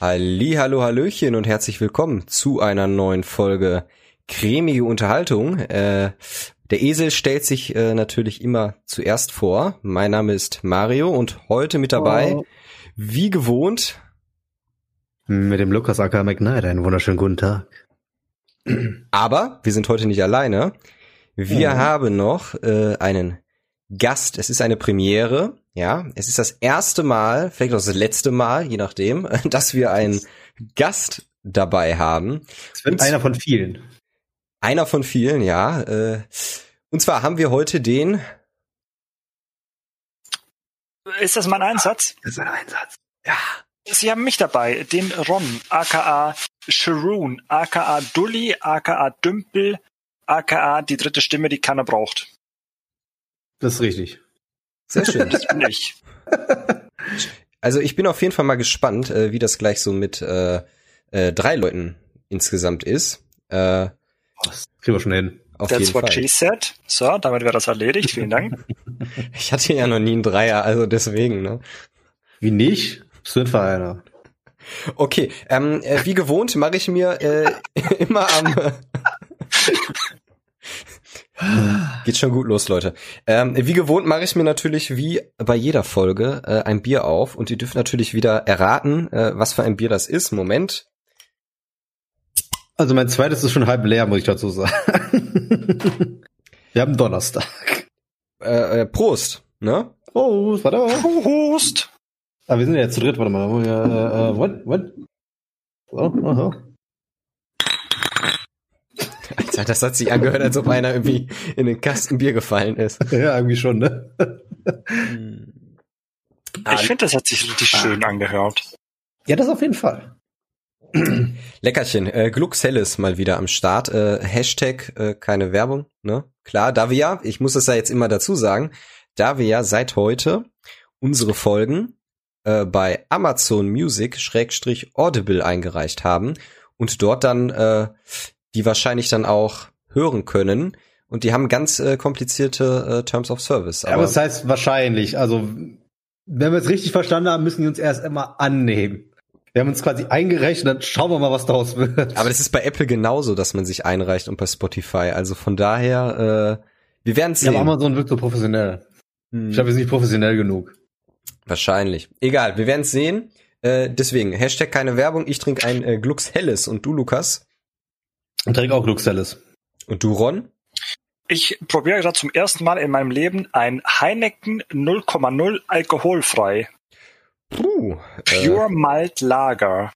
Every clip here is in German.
Halli, hallo, hallöchen und herzlich willkommen zu einer neuen Folge cremige Unterhaltung. Äh, der Esel stellt sich äh, natürlich immer zuerst vor. Mein Name ist Mario und heute mit dabei, oh. wie gewohnt, mit dem Lukas Acker McKnight. Einen wunderschönen guten Tag. Aber wir sind heute nicht alleine. Wir mhm. haben noch äh, einen Gast. Es ist eine Premiere. Ja, es ist das erste Mal, vielleicht auch das letzte Mal, je nachdem, dass wir einen Gast dabei haben. Es wird und einer von vielen. Einer von vielen, ja. Äh, und zwar haben wir heute den. Ist das mein Einsatz? Das ist ein Einsatz. Ja. Sie haben mich dabei, den Ron, aka Sharoon, aka Dully, aka Dümpel, aka die dritte Stimme, die keiner braucht. Das ist richtig. Sehr schön. Das bin ich. Also ich bin auf jeden Fall mal gespannt, äh, wie das gleich so mit äh, äh, drei Leuten insgesamt ist. Äh, das kriegen wir schon hin. Auf That's what Fall. she said. So, damit wäre das erledigt. Vielen Dank. ich hatte ja noch nie einen Dreier, also deswegen, ne? Wie nicht? Sind wir einer. Okay, ähm, äh, wie gewohnt mache ich mir äh, immer am Geht schon gut los, Leute. Ähm, wie gewohnt mache ich mir natürlich wie bei jeder Folge äh, ein Bier auf und ihr dürft natürlich wieder erraten, äh, was für ein Bier das ist. Moment. Also mein zweites ist schon halb leer, muss ich dazu sagen. Wir haben Donnerstag. Äh, äh, Prost, ne? Prost, warte mal. Prost. Ah, wir sind ja jetzt zu dritt, warte mal. Äh, äh, what, what? So, aha. Alter, das hat sich angehört, als ob einer irgendwie in den Kasten Bier gefallen ist. Ja, irgendwie schon, ne? Ich finde, das hat sich richtig ah. schön angehört. Ja, das auf jeden Fall. Leckerchen, äh, Glux Helles mal wieder am Start. Äh, Hashtag äh, keine Werbung, ne? Klar, da wir ja, ich muss es ja jetzt immer dazu sagen, da wir ja seit heute unsere Folgen äh, bei Amazon Music Schrägstrich Audible eingereicht haben und dort dann äh, die wahrscheinlich dann auch hören können. Und die haben ganz äh, komplizierte äh, Terms of Service. Aber, ja, aber das heißt wahrscheinlich. Also, wenn wir es richtig verstanden haben, müssen die uns erst immer annehmen. Wir haben uns quasi eingerechnet, dann schauen wir mal, was daraus wird. Aber das ist bei Apple genauso, dass man sich einreicht und bei Spotify. Also von daher, äh, wir werden sehen. Ja, aber Amazon wirkt so professionell. Hm. Ich glaube, wir sind nicht professionell genug. Wahrscheinlich. Egal, wir werden es sehen. Äh, deswegen, Hashtag keine Werbung, ich trinke ein äh, Glux Helles und du, Lukas? Und trinke auch Luxelles. Und du, Ron? Ich probiere gerade zum ersten Mal in meinem Leben ein Heineken 0,0 alkoholfrei. Puh, äh, Pure äh, Malt Lager.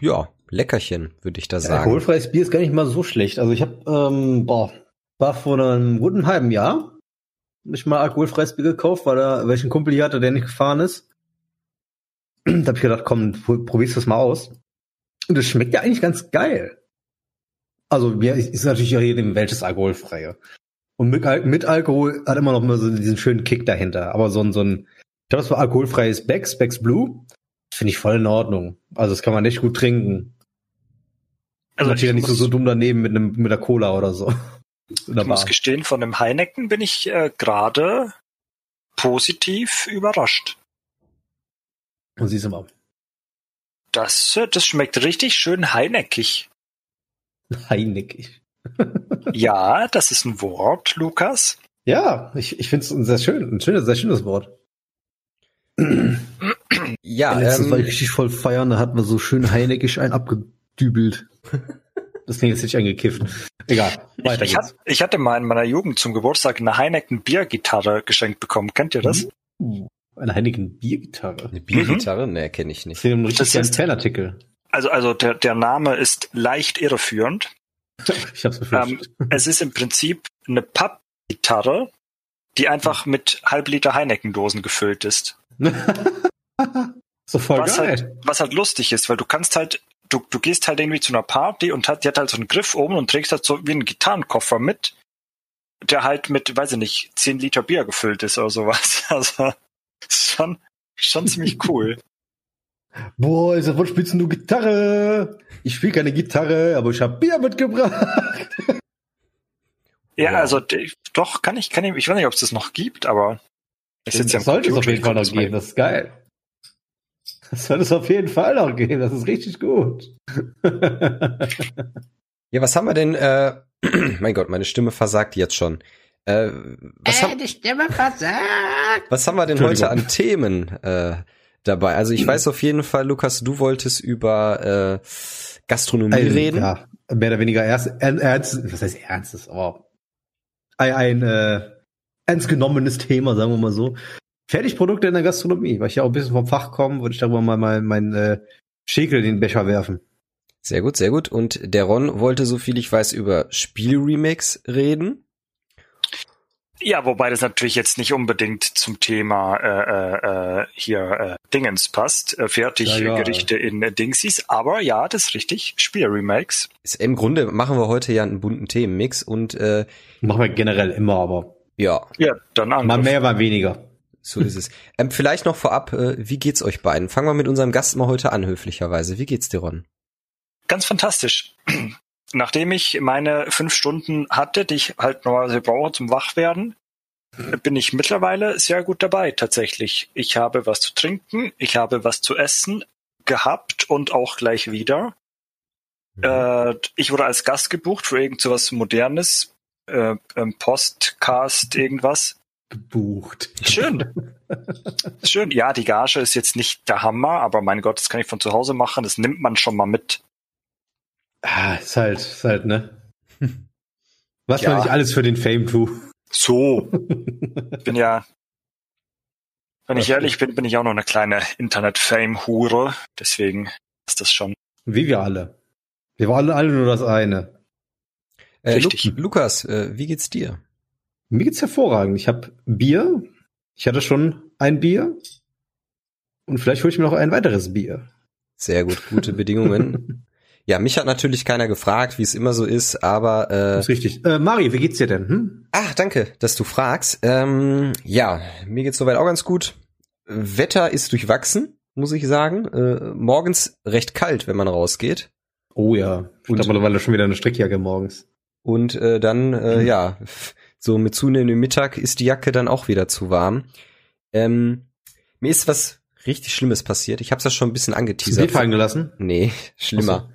Ja, Leckerchen, würde ich da sagen. Alkoholfreies Bier ist gar nicht mal so schlecht. Also ich habe, ähm, boah, war vor einem guten halben Jahr ich mal alkoholfreies Bier gekauft, weil da welchen Kumpel hier hatte, der nicht gefahren ist. da habe ich gedacht, komm, probierst du das mal aus. Und das schmeckt ja eigentlich ganz geil. Also mir ist natürlich auch jedem welches alkoholfreie. Und mit, mit, Alkohol hat immer noch mal so diesen schönen Kick dahinter. Aber so ein, so ein, ich glaube, das war alkoholfreies Becks, Becks Blue, finde ich voll in Ordnung. Also das kann man nicht gut trinken. Also ich ja nicht so, so dumm daneben mit einem mit der Cola oder so. Ich muss gestehen, von dem Heineken bin ich äh, gerade positiv überrascht. Und siehst du mal. Das, das schmeckt richtig schön heineckig. Heineckig. ja, das ist ein Wort, Lukas. Ja, ich, ich finde es ein sehr schön, ein schönes, sehr schönes Wort. ja, letztes ähm, war ich richtig voll feiern, da hatten wir so schön heineckig ein abgedübelt. Das klingt jetzt nicht angekifft. Egal, weiter ich, geht's. Ich, hatte mal in meiner Jugend zum Geburtstag eine Heineken Biergitarre geschenkt bekommen. Kennt ihr das? Uh. Eine Heineken Biergitarre. Eine Biergitarre? Mhm. Nee, kenne ich nicht. Das ist richtig ein Fanartikel. Also, also der, der Name ist leicht irreführend. Ich hab's befürchtet. Ähm, es ist im Prinzip eine Pappgitarre, die einfach mit halb Liter Heineken-Dosen gefüllt ist. so voll was geil. Halt, was halt lustig ist, weil du kannst halt, du, du gehst halt irgendwie zu einer Party und hat, die hat halt so einen Griff oben und trägst halt so wie einen Gitarrenkoffer mit, der halt mit, weiß ich nicht, 10 Liter Bier gefüllt ist oder sowas. Also schon, schon ziemlich cool. Boah, ist davon spielst du Gitarre? Ich spiele keine Gitarre, aber ich habe Bier mitgebracht. Ja, wow. also doch kann ich, kann ich, ich weiß nicht, ob es das noch gibt, aber es jetzt ja sollte es auf jeden Fall noch geben. Das ist geil. Das soll es auf jeden Fall noch geben. Das ist richtig gut. Ja, was haben wir denn? Äh, mein Gott, meine Stimme versagt jetzt schon. Äh, was, äh, haben, die Stimme versagt. was haben wir denn heute an Themen äh, dabei? Also ich weiß auf jeden Fall, Lukas, du wolltest über äh, Gastronomie Ein- reden. Ja, mehr oder weniger ernst, ern- ernst, was heißt ernstes, aber ein, ein äh, ernst genommenes Thema, sagen wir mal so. Fertigprodukte in der Gastronomie, weil ich ja auch ein bisschen vom Fach komme, würde ich darüber mal mein, mein äh, Schäkel in den Becher werfen. Sehr gut, sehr gut. Und der Ron wollte, so viel ich weiß, über Spielremakes reden. Ja, wobei das natürlich jetzt nicht unbedingt zum Thema äh, äh, äh, hier äh, Dingens passt, äh, Ja, ja. Fertiggerichte in äh, Dingsies, aber ja, das ist richtig, Spielremakes. Ist, Im Grunde machen wir heute ja einen bunten Themenmix und äh, Machen wir generell immer, aber ja, Ja, dann an. mal mehr, mal weniger. so ist es. Ähm, vielleicht noch vorab, äh, wie geht's euch beiden? Fangen wir mit unserem Gast mal heute an, höflicherweise. Wie geht's dir, Ron? Ganz fantastisch. Nachdem ich meine fünf Stunden hatte, die ich halt normalerweise brauche zum Wachwerden, bin ich mittlerweile sehr gut dabei tatsächlich. Ich habe was zu trinken, ich habe was zu essen gehabt und auch gleich wieder. Äh, ich wurde als Gast gebucht für irgend so was Modernes, äh, ähm, Postcast, irgendwas. Gebucht. Schön. Schön. Ja, die Gage ist jetzt nicht der Hammer, aber mein Gott, das kann ich von zu Hause machen. Das nimmt man schon mal mit. Ah, ist halt, ist halt, ne? Was Ja. man nicht alles für den Fame tut. So. Ich bin ja, wenn ich ehrlich bin, bin ich auch noch eine kleine Internet-Fame-Hure. Deswegen ist das schon. Wie wir alle. Wir wollen alle nur das eine. Äh, Lu Richtig. Lukas, äh, wie geht's dir? Mir geht's hervorragend. Ich habe Bier. Ich hatte schon ein Bier. Und vielleicht hole ich mir noch ein weiteres Bier. Sehr gut, gute Bedingungen. Ja, mich hat natürlich keiner gefragt, wie es immer so ist, aber äh, Das ist richtig. Äh, Mari, wie geht's dir denn? Hm? Ach, danke, dass du fragst. Ähm, ja, mir geht's soweit auch ganz gut. Wetter ist durchwachsen, muss ich sagen. Äh, morgens recht kalt, wenn man rausgeht. Oh ja. Ich Und- habe mittlerweile schon wieder eine Strickjacke morgens. Und äh, dann, äh, ja, so mit zunehmendem Mittag ist die Jacke dann auch wieder zu warm. Ähm, mir ist was richtig Schlimmes passiert. Ich habe es ja schon ein bisschen Hast du angeteasert. fallen gelassen? Nee, schlimmer.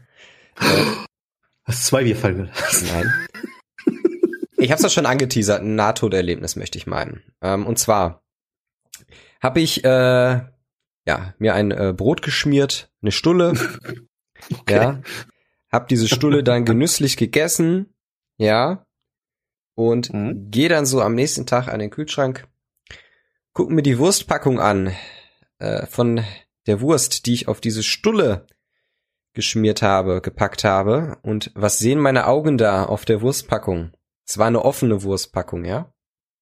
Hast du zwei Bier fallen gelassen? Nein. Ich habe es ja schon angeteasert, ein Nahtoderlebnis möchte ich meinen. Ähm, und zwar habe ich äh, ja mir ein äh, Brot geschmiert, eine Stulle, ja, habe diese Stulle dann genüsslich gegessen, ja, und Mhm. gehe dann so am nächsten Tag an den Kühlschrank, guck mir die Wurstpackung an äh, von der Wurst, die ich auf diese Stulle geschmiert habe, gepackt habe. Und was sehen meine Augen da auf der Wurstpackung? Es war eine offene Wurstpackung, ja?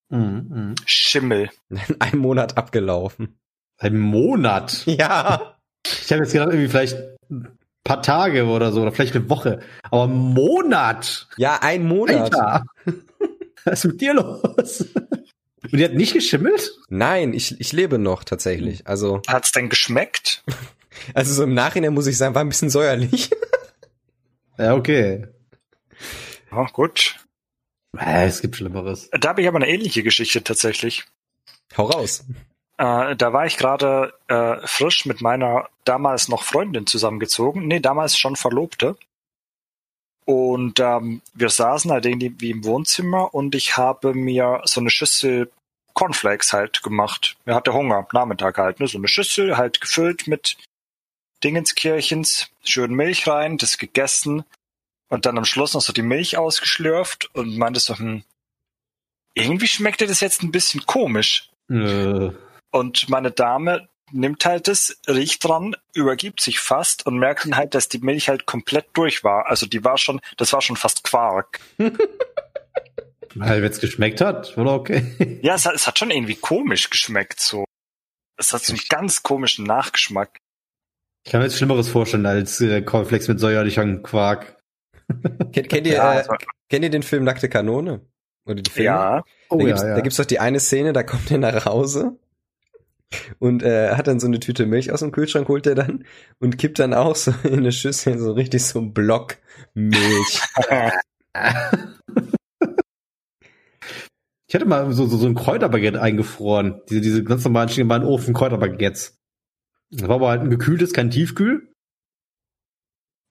Mhm, mhm. Schimmel. Ein Monat abgelaufen. Ein Monat. Ja. Ich habe jetzt gedacht, irgendwie vielleicht ein paar Tage oder so, oder vielleicht eine Woche. Aber ein Monat! Ja, ein Monat. Alter! Was ist mit dir los? Und die hat nicht geschimmelt? Nein, ich, ich lebe noch tatsächlich. Also, Hat's denn geschmeckt? Also so im Nachhinein muss ich sagen, war ein bisschen säuerlich. Ja, okay. Ja, gut. Äh, es gibt Schlimmeres. Da habe ich aber eine ähnliche Geschichte tatsächlich. Hau raus. Äh, da war ich gerade äh, frisch mit meiner damals noch Freundin zusammengezogen. Nee, damals schon Verlobte. Und ähm, wir saßen halt irgendwie im Wohnzimmer und ich habe mir so eine Schüssel Cornflakes halt gemacht. Mir hatte Hunger, Nachmittag halt, ne? So eine Schüssel halt gefüllt mit Dingenskirchens, schön Milch rein, das gegessen und dann am Schluss noch so die Milch ausgeschlürft und meinte so, hm, irgendwie schmeckte das jetzt ein bisschen komisch. Äh, Und meine Dame nimmt halt das, riecht dran, übergibt sich fast und merkt dann halt, dass die Milch halt komplett durch war. Also die war schon, das war schon fast Quark. weil wenn es geschmeckt hat, war doch okay. Ja, es hat, es hat schon irgendwie komisch geschmeckt so. Es hat so einen ganz komischen Nachgeschmack. Ich kann mir jetzt Schlimmeres vorstellen als äh, Cornflakes mit säuerlichem Quark. Kennt, kennt, ihr, Ja, äh, kennt ihr den Film Nackte Kanone? Oder die Filme? ja, Oh da, ja, gibt's, ja. da gibt's doch die eine Szene, da kommt er nach Hause und äh, hat dann so eine Tüte Milch aus dem Kühlschrank, holt er dann und kippt dann auch so in eine Schüssel so richtig so einen Block Milch. Ich hatte mal so, so, so ein Kräuterbaguette eingefroren. Diese, diese ganz normalen, normalen Ofen Kräuterbaguettes. Das war aber halt ein gekühltes, kein Tiefkühl.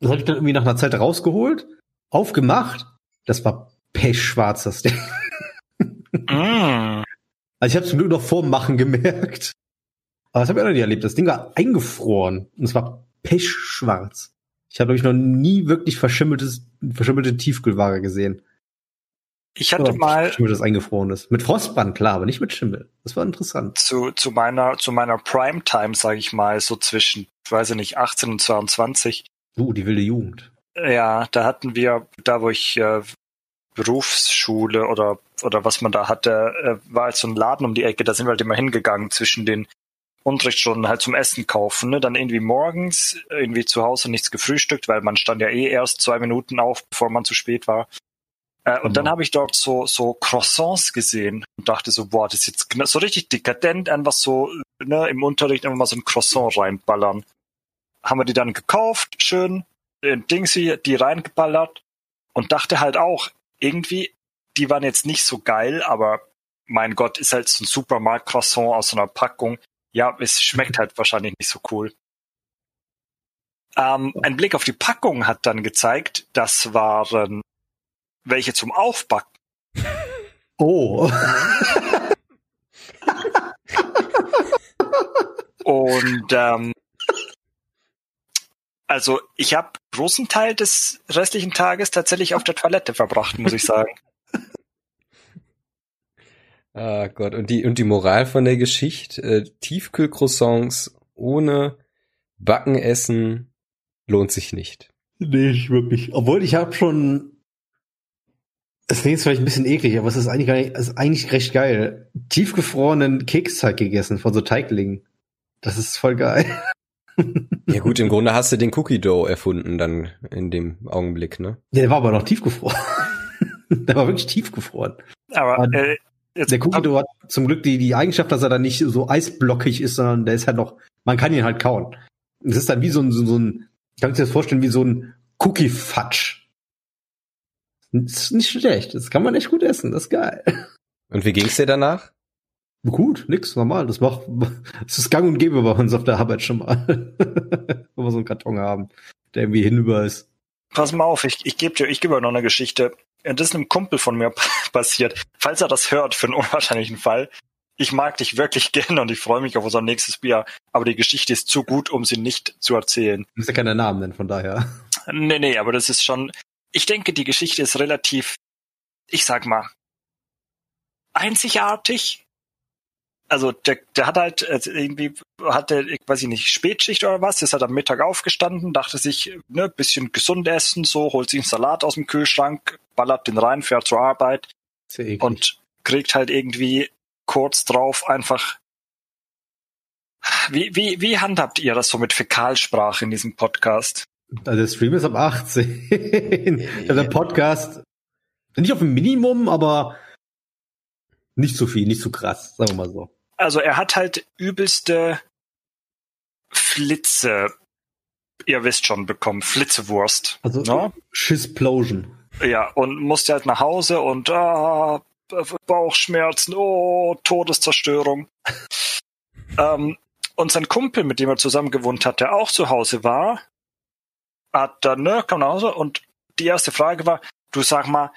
Das habe ich dann irgendwie nach einer Zeit rausgeholt, aufgemacht. Das war pechschwarz, das Ding. Mm. Also ich habe zum Glück noch vorm Machen gemerkt. Aber das habe ich auch noch nie erlebt. Das Ding war eingefroren und es war pechschwarz. Ich habe, glaube ich, noch nie wirklich verschimmeltes, verschimmelte Tiefkühlware gesehen. Ich hatte Oder mal Verschimmeltes eingefrorenes. Mit Frostband, klar, aber nicht mit Schimmel. Das war interessant. zu, zu meiner, zu meiner Primetime, sage ich mal, so zwischen, ich weiß nicht, 18 und 22. Du, die wilde Jugend. Ja, da hatten wir, da wo ich äh, Berufsschule oder oder was man da hatte, äh, war halt so ein Laden um die Ecke, da sind wir halt immer hingegangen zwischen den Unterrichtsstunden halt zum Essen kaufen, ne? Dann irgendwie morgens irgendwie zu Hause nichts gefrühstückt, weil man stand ja eh erst zwei Minuten auf, bevor man zu spät war. Äh, und dann Genau. habe ich dort so so Croissants gesehen und dachte so, boah, das ist jetzt so richtig dekadent, einfach so ne, im Unterricht einfach mal so ein Croissant reinballern. Haben wir die dann gekauft, schön, in Dingsy, die reingeballert und dachte halt auch, irgendwie, die waren jetzt nicht so geil, aber mein Gott, ist halt so ein Supermarkt-Croissant aus so einer Packung. Ja, es schmeckt halt wahrscheinlich nicht so cool. Ähm, ein Blick auf die Packung hat dann gezeigt, das waren welche zum Aufbacken. Oh. Und ähm, also ich habe großen Teil des restlichen Tages tatsächlich auf der Toilette verbracht, muss ich sagen. Ah Gott, und die, und die Moral von der Geschichte, äh, Tiefkühlcroissants ohne Backen essen lohnt sich nicht. Nee, nicht wirklich. Obwohl ich habe schon. Es klingt jetzt vielleicht ein bisschen eklig, aber es ist eigentlich, nicht, es ist eigentlich recht geil. Tiefgefrorenen Keksteig gegessen von so Teiglingen. Das ist voll geil. Ja gut, im Grunde hast du den Cookie Dough erfunden dann in dem Augenblick, ne? Ja, der war aber noch tiefgefroren. der war wirklich tiefgefroren. Aber äh, jetzt, Der Cookie Dough hat zum Glück die, die Eigenschaft, dass er dann nicht so eisblockig ist, sondern der ist halt noch, man kann ihn halt kauen. Es ist dann wie so ein, so, so ein, ich kann mir das vorstellen, wie so ein Cookie-Fatsch. Das ist nicht schlecht. Das kann man echt gut essen. Das ist geil. Und wie ging's dir danach? Gut, nix, normal. Das macht, das ist gang und gäbe bei uns auf der Arbeit schon mal. Wenn wir so einen Karton haben, der irgendwie hinüber ist. pass mal auf, ich, ich gebe dir, ich gebe euch noch eine Geschichte. Das ist einem Kumpel von mir passiert. Falls er das hört, für einen unwahrscheinlichen Fall. Ich mag dich wirklich gerne und ich freue mich auf unser nächstes Bier. Aber die Geschichte ist zu gut, um sie nicht zu erzählen. Du musst ja keine Namen nennen, von daher. Nee, nee, aber das ist schon, ich denke, die Geschichte ist relativ, ich sag mal, einzigartig. Also der, der hat halt äh, irgendwie, hatte, ich weiß ich nicht, Spätschicht oder was, ist halt am Mittag aufgestanden, dachte sich, ne, bisschen gesund essen, so, holt sich einen Salat aus dem Kühlschrank, ballert den rein, fährt zur Arbeit und kriegt halt irgendwie kurz drauf einfach. Wie, wie, wie handhabt ihr das so mit Fäkalsprache in diesem Podcast? Also der Stream ist ab 18. also der Podcast nicht auf dem Minimum, aber nicht so viel, nicht so krass, sagen wir mal so. Also er hat halt übelste Flitze, ihr wisst schon, bekommen, Flitzewurst. Also ne? Schisplosion. Ja, und musste halt nach Hause und ah, Bauchschmerzen, oh, Todeszerstörung. ähm, und sein Kumpel, mit dem er zusammen gewohnt hat, der auch zu Hause war, hat dann, ne, kam nach Hause und die erste Frage war, du sag mal,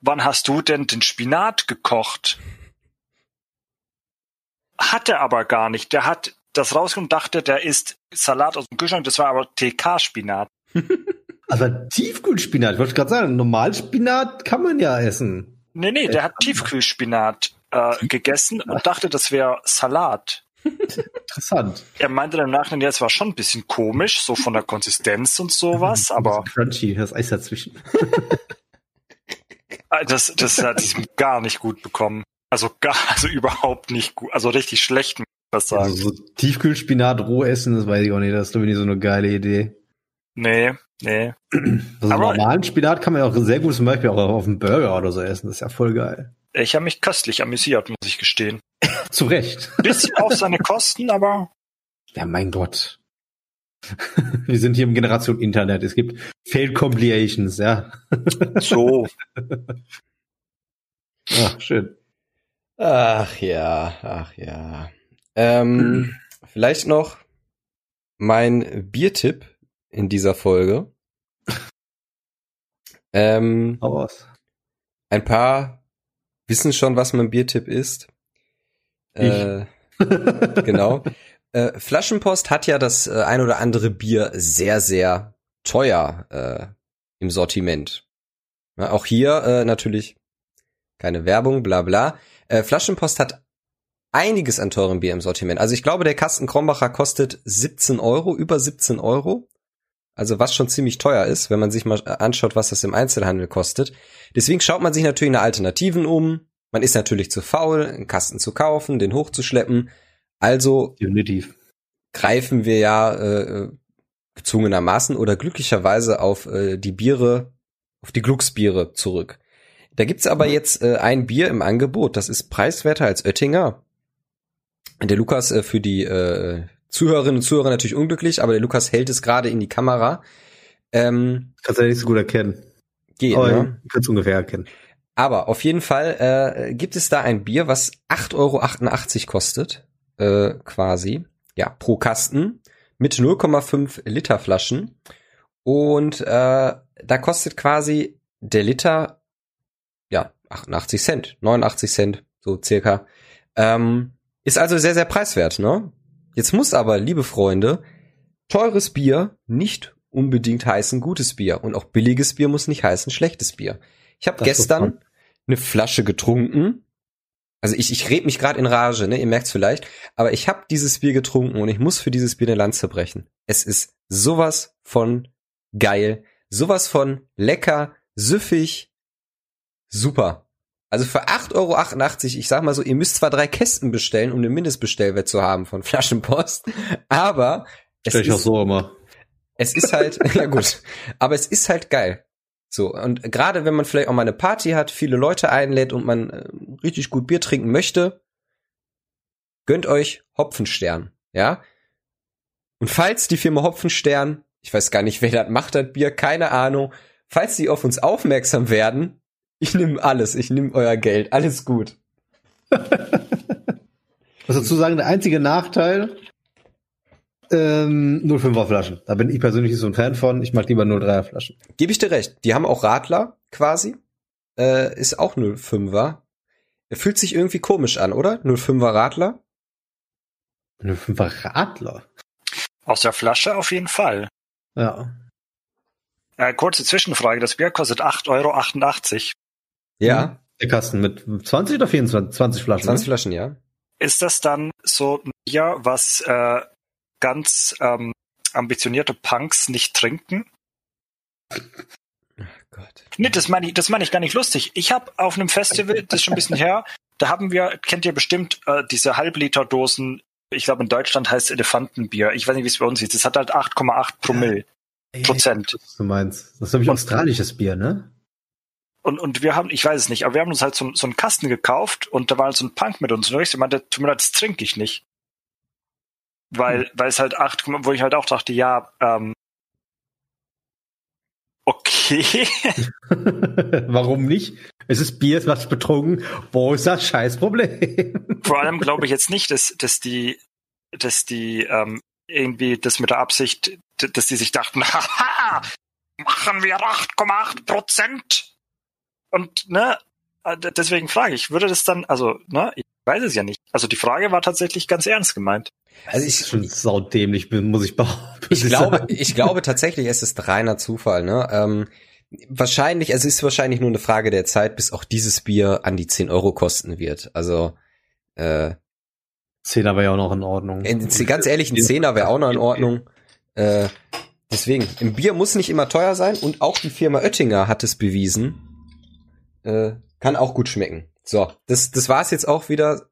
wann hast du denn den Spinat gekocht? Hat er aber gar nicht. Der hat das rausgenommen, dachte, der isst Salat aus dem Kühlschrank, das war aber TK-Spinat. Also Tiefkühlspinat, ich wollte gerade sagen, Normalspinat kann man ja essen. Nee, nee, der hat Tiefkühlspinat äh, gegessen und dachte, das wäre Salat. Interessant. Er meinte dann im Nachhinein, ja, es war schon ein bisschen komisch, so von der Konsistenz und sowas, aber Crunchy, das Eis dazwischen. äh, das, das hat ich gar nicht gut bekommen. Also gar, also überhaupt nicht gut, also richtig schlecht, muss ich das sagen. Also so Tiefkühlspinat roh essen, das weiß ich auch nicht, das ist doch nicht so eine geile Idee. Nee, nee. Also Aber- normalen Spinat kann man ja auch sehr gut zum Beispiel auch auf einem Burger oder so essen, das ist ja voll geil. Ich habe mich köstlich amüsiert, muss ich gestehen. Zu Recht. Bisschen auf seine Kosten, aber Ja, mein Gott. Wir sind hier im Generation Internet. Es gibt Failed Compilations, ja. so. Ach, schön. Ach ja, ach ja. Ähm, vielleicht noch mein Biertipp in dieser Folge. Ähm, ein paar wissen schon, was mein Biertipp ist. Äh, genau. Äh, Flaschenpost hat ja das äh, ein oder andere Bier sehr, sehr teuer äh, im Sortiment. Na, auch hier äh, natürlich keine Werbung, bla bla. Äh, Flaschenpost hat einiges an teurem Bier im Sortiment. Also ich glaube, der Kasten Krombacher kostet 17 Euro, über 17 Euro. Also was schon ziemlich teuer ist, wenn man sich mal anschaut, was das im Einzelhandel kostet. Deswegen schaut man sich natürlich nach Alternativen um. Man ist natürlich zu faul, einen Kasten zu kaufen, den hochzuschleppen. Also Definitiv. greifen wir ja äh, gezwungenermaßen oder glücklicherweise auf äh, die Biere, auf die Glucksbiere zurück. Da gibt's aber jetzt äh, ein Bier im Angebot, das ist preiswerter als Oettinger. Der Lukas äh, für die äh, Zuhörerinnen und Zuhörer natürlich unglücklich, aber der Lukas hält es gerade in die Kamera. Ähm, Kannst du ja nicht so gut erkennen. geht, Aber ne? du kannst ungefähr erkennen. Aber auf jeden Fall äh, gibt es da ein Bier, was 8,88 Euro kostet, äh, quasi, ja, pro Kasten mit 0,5 Liter Flaschen. Und äh, da kostet quasi der Liter, ja, 88 Cent, 89 Cent, so circa. Ähm, ist also sehr, sehr preiswert, ne? Jetzt muss aber, liebe Freunde, teures Bier nicht unbedingt heißen gutes Bier. Und auch billiges Bier muss nicht heißen schlechtes Bier. Ich habe gestern. Eine Flasche getrunken. Also ich, ich red mich gerade in Rage, ne? Ihr merkt's vielleicht. Aber ich habe dieses Bier getrunken und ich muss für dieses Bier eine Lanze brechen. Es ist sowas von geil, sowas von lecker, süffig, super. Also für 8,88 Euro, ich sag mal so, ihr müsst zwar drei Kästen bestellen, um den Mindestbestellwert zu haben von Flaschenpost, aber es Stell ich auch ist, so immer. es ist halt, ja gut, aber es ist halt geil. So, und gerade wenn man vielleicht auch mal eine Party hat, viele Leute einlädt und man äh, richtig gut Bier trinken möchte, gönnt euch Hopfenstern, ja? Und falls die Firma Hopfenstern, ich weiß gar nicht, wer das macht, das Bier, keine Ahnung, falls die auf uns aufmerksam werden, ich nehme alles, ich nehme euer Geld, alles gut. Was dazu sagen, der einzige Nachteil, ähm, 05er Flaschen. Da bin ich persönlich nicht so ein Fan von. Ich mag lieber 03er Flaschen. Gebe ich dir recht, die haben auch Radler quasi, äh, ist auch 05er. Er fühlt sich irgendwie komisch an, oder? 05er Radler? 05er Radler. Aus der Flasche auf jeden Fall. Ja. Äh, kurze Zwischenfrage. Das Bier kostet 8,88 Euro. Ja, Der Kasten mit 20 oder 24? 20 Flaschen. 20 ne? Flaschen, ja. Ist das dann so ein Bier, was äh, ganz ähm, ambitionierte Punks nicht trinken? Gott. Nee, das meine ich, das meine ich gar nicht lustig. Ich habe auf einem Festival, das ist schon ein bisschen her, da haben wir, kennt ihr bestimmt äh, diese Halbliter-Dosen, ich glaube in Deutschland heißt es Elefantenbier. Ich weiß nicht, wie es bei uns hieß. Das hat halt 8,8 Promille Prozent. Was du meinst. Das ist nämlich australisches Bier, ne? Und, und wir haben, ich weiß es nicht, aber wir haben uns halt so, so einen Kasten gekauft und da war halt so ein Punk mit uns. Und ich meinte, tut mir leid, das trinke ich nicht. Weil, weil es halt acht, wo ich halt auch dachte, ja, ähm, okay. Warum nicht? Es ist Bier, es macht betrunken. Wo ist das Scheißproblem? Vor allem glaube ich jetzt nicht, dass, dass die, dass die ähm, irgendwie das mit der Absicht, dass die sich dachten, haha, machen wir 8,8 Prozent. Und ne, deswegen frage ich, würde das dann, also, ne, ich weiß es ja nicht. Also die Frage war tatsächlich ganz ernst gemeint. Also ich, schon saudämlich, muss ich behaupten. ich glaube, ich glaube tatsächlich, es ist reiner Zufall, ne? Ähm, wahrscheinlich, es ist wahrscheinlich nur eine Frage der Zeit, bis auch dieses Bier an die 10 Euro kosten wird. Also, äh, Zehner wäre ja auch noch in Ordnung. in, ganz ehrlich, ein Zehner wäre auch noch in Ordnung. Äh, deswegen, im Bier muss nicht immer teuer sein und auch die Firma Oettinger hat es bewiesen. Äh, kann auch gut schmecken. So, das, das war's jetzt auch wieder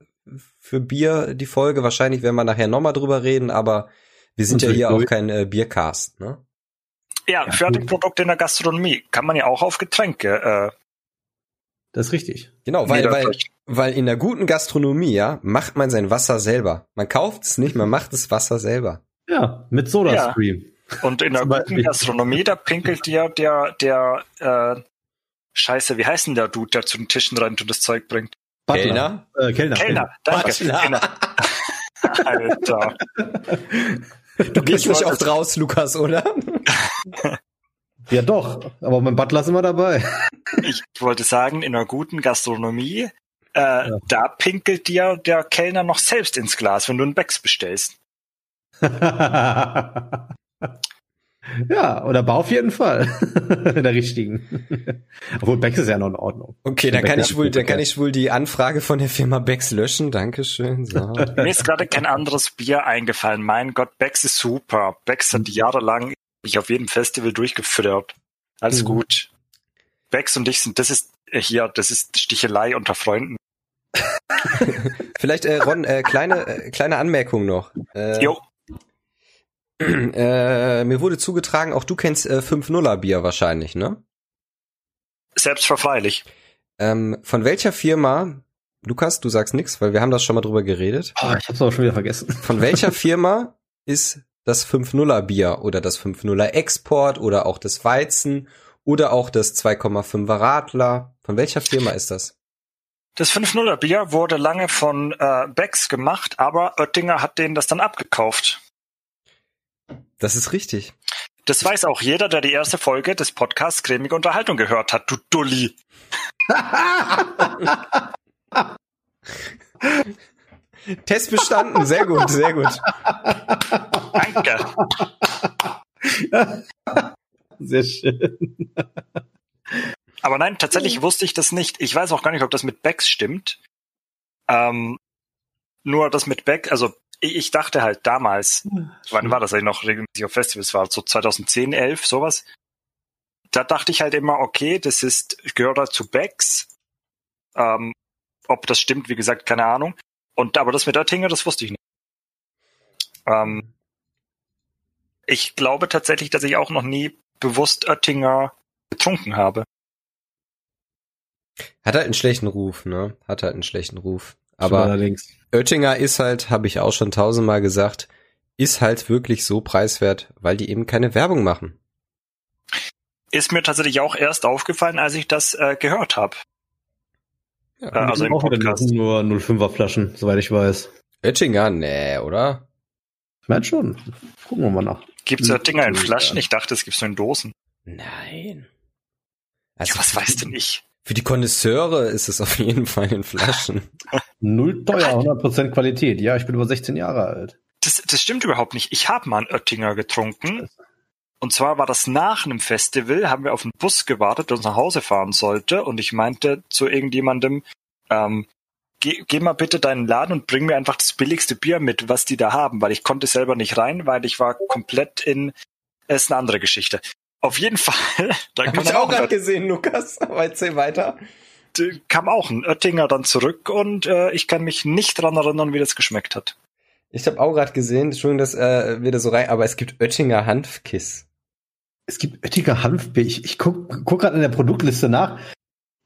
für Bier, die Folge. Wahrscheinlich werden wir nachher nochmal drüber reden, aber wir sind ja hier auch kein äh, Biercast, ne? Ja, Ja, Fertigprodukte in der Gastronomie kann man ja auch auf Getränke. Äh, Das ist richtig. Genau, weil, weil, niederträchtig. weil in der guten Gastronomie, ja, macht man sein Wasser selber. Man kauft es nicht, man macht das Wasser selber. Ja, mit SodaStream. Und in der guten. Gastronomie, da pinkelt dir der, der, äh, Scheiße, wie heißt denn der Dude, der zu den Tischen rennt und das Zeug bringt? Butler. Kellner? Äh, Kellner. Kellner, danke. Butler. Kellner. Alter. Du gehst Ich nicht oft raus, Lukas, oder? Ja doch, aber mein Butler ist immer dabei. Ich wollte sagen, in einer guten Gastronomie, äh, da pinkelt dir der Kellner noch selbst ins Glas, wenn du einen Becks bestellst. ja, oder Bau auf jeden Fall. In der richtigen. Obwohl Becks ist ja noch in Ordnung. Okay, dann kann ich wohl, dann kann ich wohl die Anfrage von der Firma Becks löschen. Dankeschön. So. Mir ist gerade kein anderes Bier eingefallen. Mein Gott, Becks ist super. Becks hat jahrelang mich auf jedem Festival durchgefüttert. Alles Mhm. gut. Becks und ich sind, das ist äh, hier, das ist Stichelei unter Freunden. Vielleicht, äh, Ron, äh, kleine, äh, kleine Anmerkung noch. Äh, Jo, äh, mir wurde zugetragen, auch du kennst äh, 5-0er Bier wahrscheinlich, ne? selbstverfreilich. Ähm, von welcher Firma, Lukas, du sagst nix, weil wir haben das schon mal drüber geredet. Oh, ich hab's aber schon wieder vergessen. Von welcher Firma ist das 5-0er Bier oder das 5-0er Export oder auch das Weizen oder auch das 2,5er Radler? Von welcher Firma ist das? Das 5-0er Bier wurde lange von äh, Becks gemacht, aber Oettinger hat denen das dann abgekauft. Das ist richtig. Das weiß auch jeder, der die erste Folge des Podcasts Cremige Unterhaltung gehört hat, du Dulli. Test bestanden, sehr gut, sehr gut. Danke. Sehr schön. Aber nein, tatsächlich wusste ich das nicht. Ich weiß auch gar nicht, ob das mit Becks stimmt. Ähm, nur das mit Beck, also ich, ich dachte halt damals, wann war das, als ich noch regelmäßig auf Festivals war, so 2010, 11, sowas. Da dachte ich halt immer, okay, das ist, gehört halt zu Becks. Ähm, ob das stimmt, wie gesagt, keine Ahnung. Und aber das mit Oettinger, das wusste ich nicht. Ähm, ich glaube tatsächlich, dass ich auch noch nie bewusst Oettinger getrunken habe. Hat halt einen schlechten Ruf, ne? Hat halt einen schlechten Ruf. Aber. Oettinger ist halt, habe ich auch schon tausendmal gesagt, ist halt wirklich so preiswert, weil die eben keine Werbung machen. Ist mir tatsächlich auch erst aufgefallen, als ich das äh, gehört habe. Ja. Äh, also im auch wieder Podcast. nur 05er Flaschen, soweit ich weiß. Oettinger, nee, oder? Ich meine schon. Gucken wir mal nach. Gibt's ja Hm, Dinger in ja. Flaschen? Ich dachte, es gibt's nur in Dosen. Nein. Ja, Also was weiß denn ich? Für die Konnoisseure ist es auf jeden Fall in Flaschen. Null teuer, 100% Qualität. Ja, ich bin über 16 Jahre alt. Das, das stimmt überhaupt nicht. Ich habe mal einen Oettinger getrunken. Und zwar war das nach einem Festival, haben wir auf einen Bus gewartet, der uns nach Hause fahren sollte. Und ich meinte zu irgendjemandem, ähm, geh, geh mal bitte deinen Laden und bring mir einfach das billigste Bier mit, was die da haben, weil ich konnte selber nicht rein, weil ich war komplett in, es ist eine andere Geschichte. Auf jeden Fall, da Hab ich auch auch, gerade gesehen, Lukas. Aber erzähl weiter. kam auch ein Oettinger dann zurück und äh, ich kann mich nicht dran erinnern, wie das geschmeckt hat. Ich habe auch gerade gesehen, Entschuldigung, dass äh, wir da so rein, aber es gibt Oettinger Hanfkiss. Es gibt Oettinger Hanfbier. Ich, ich guck, guck gerade in der Produktliste nach.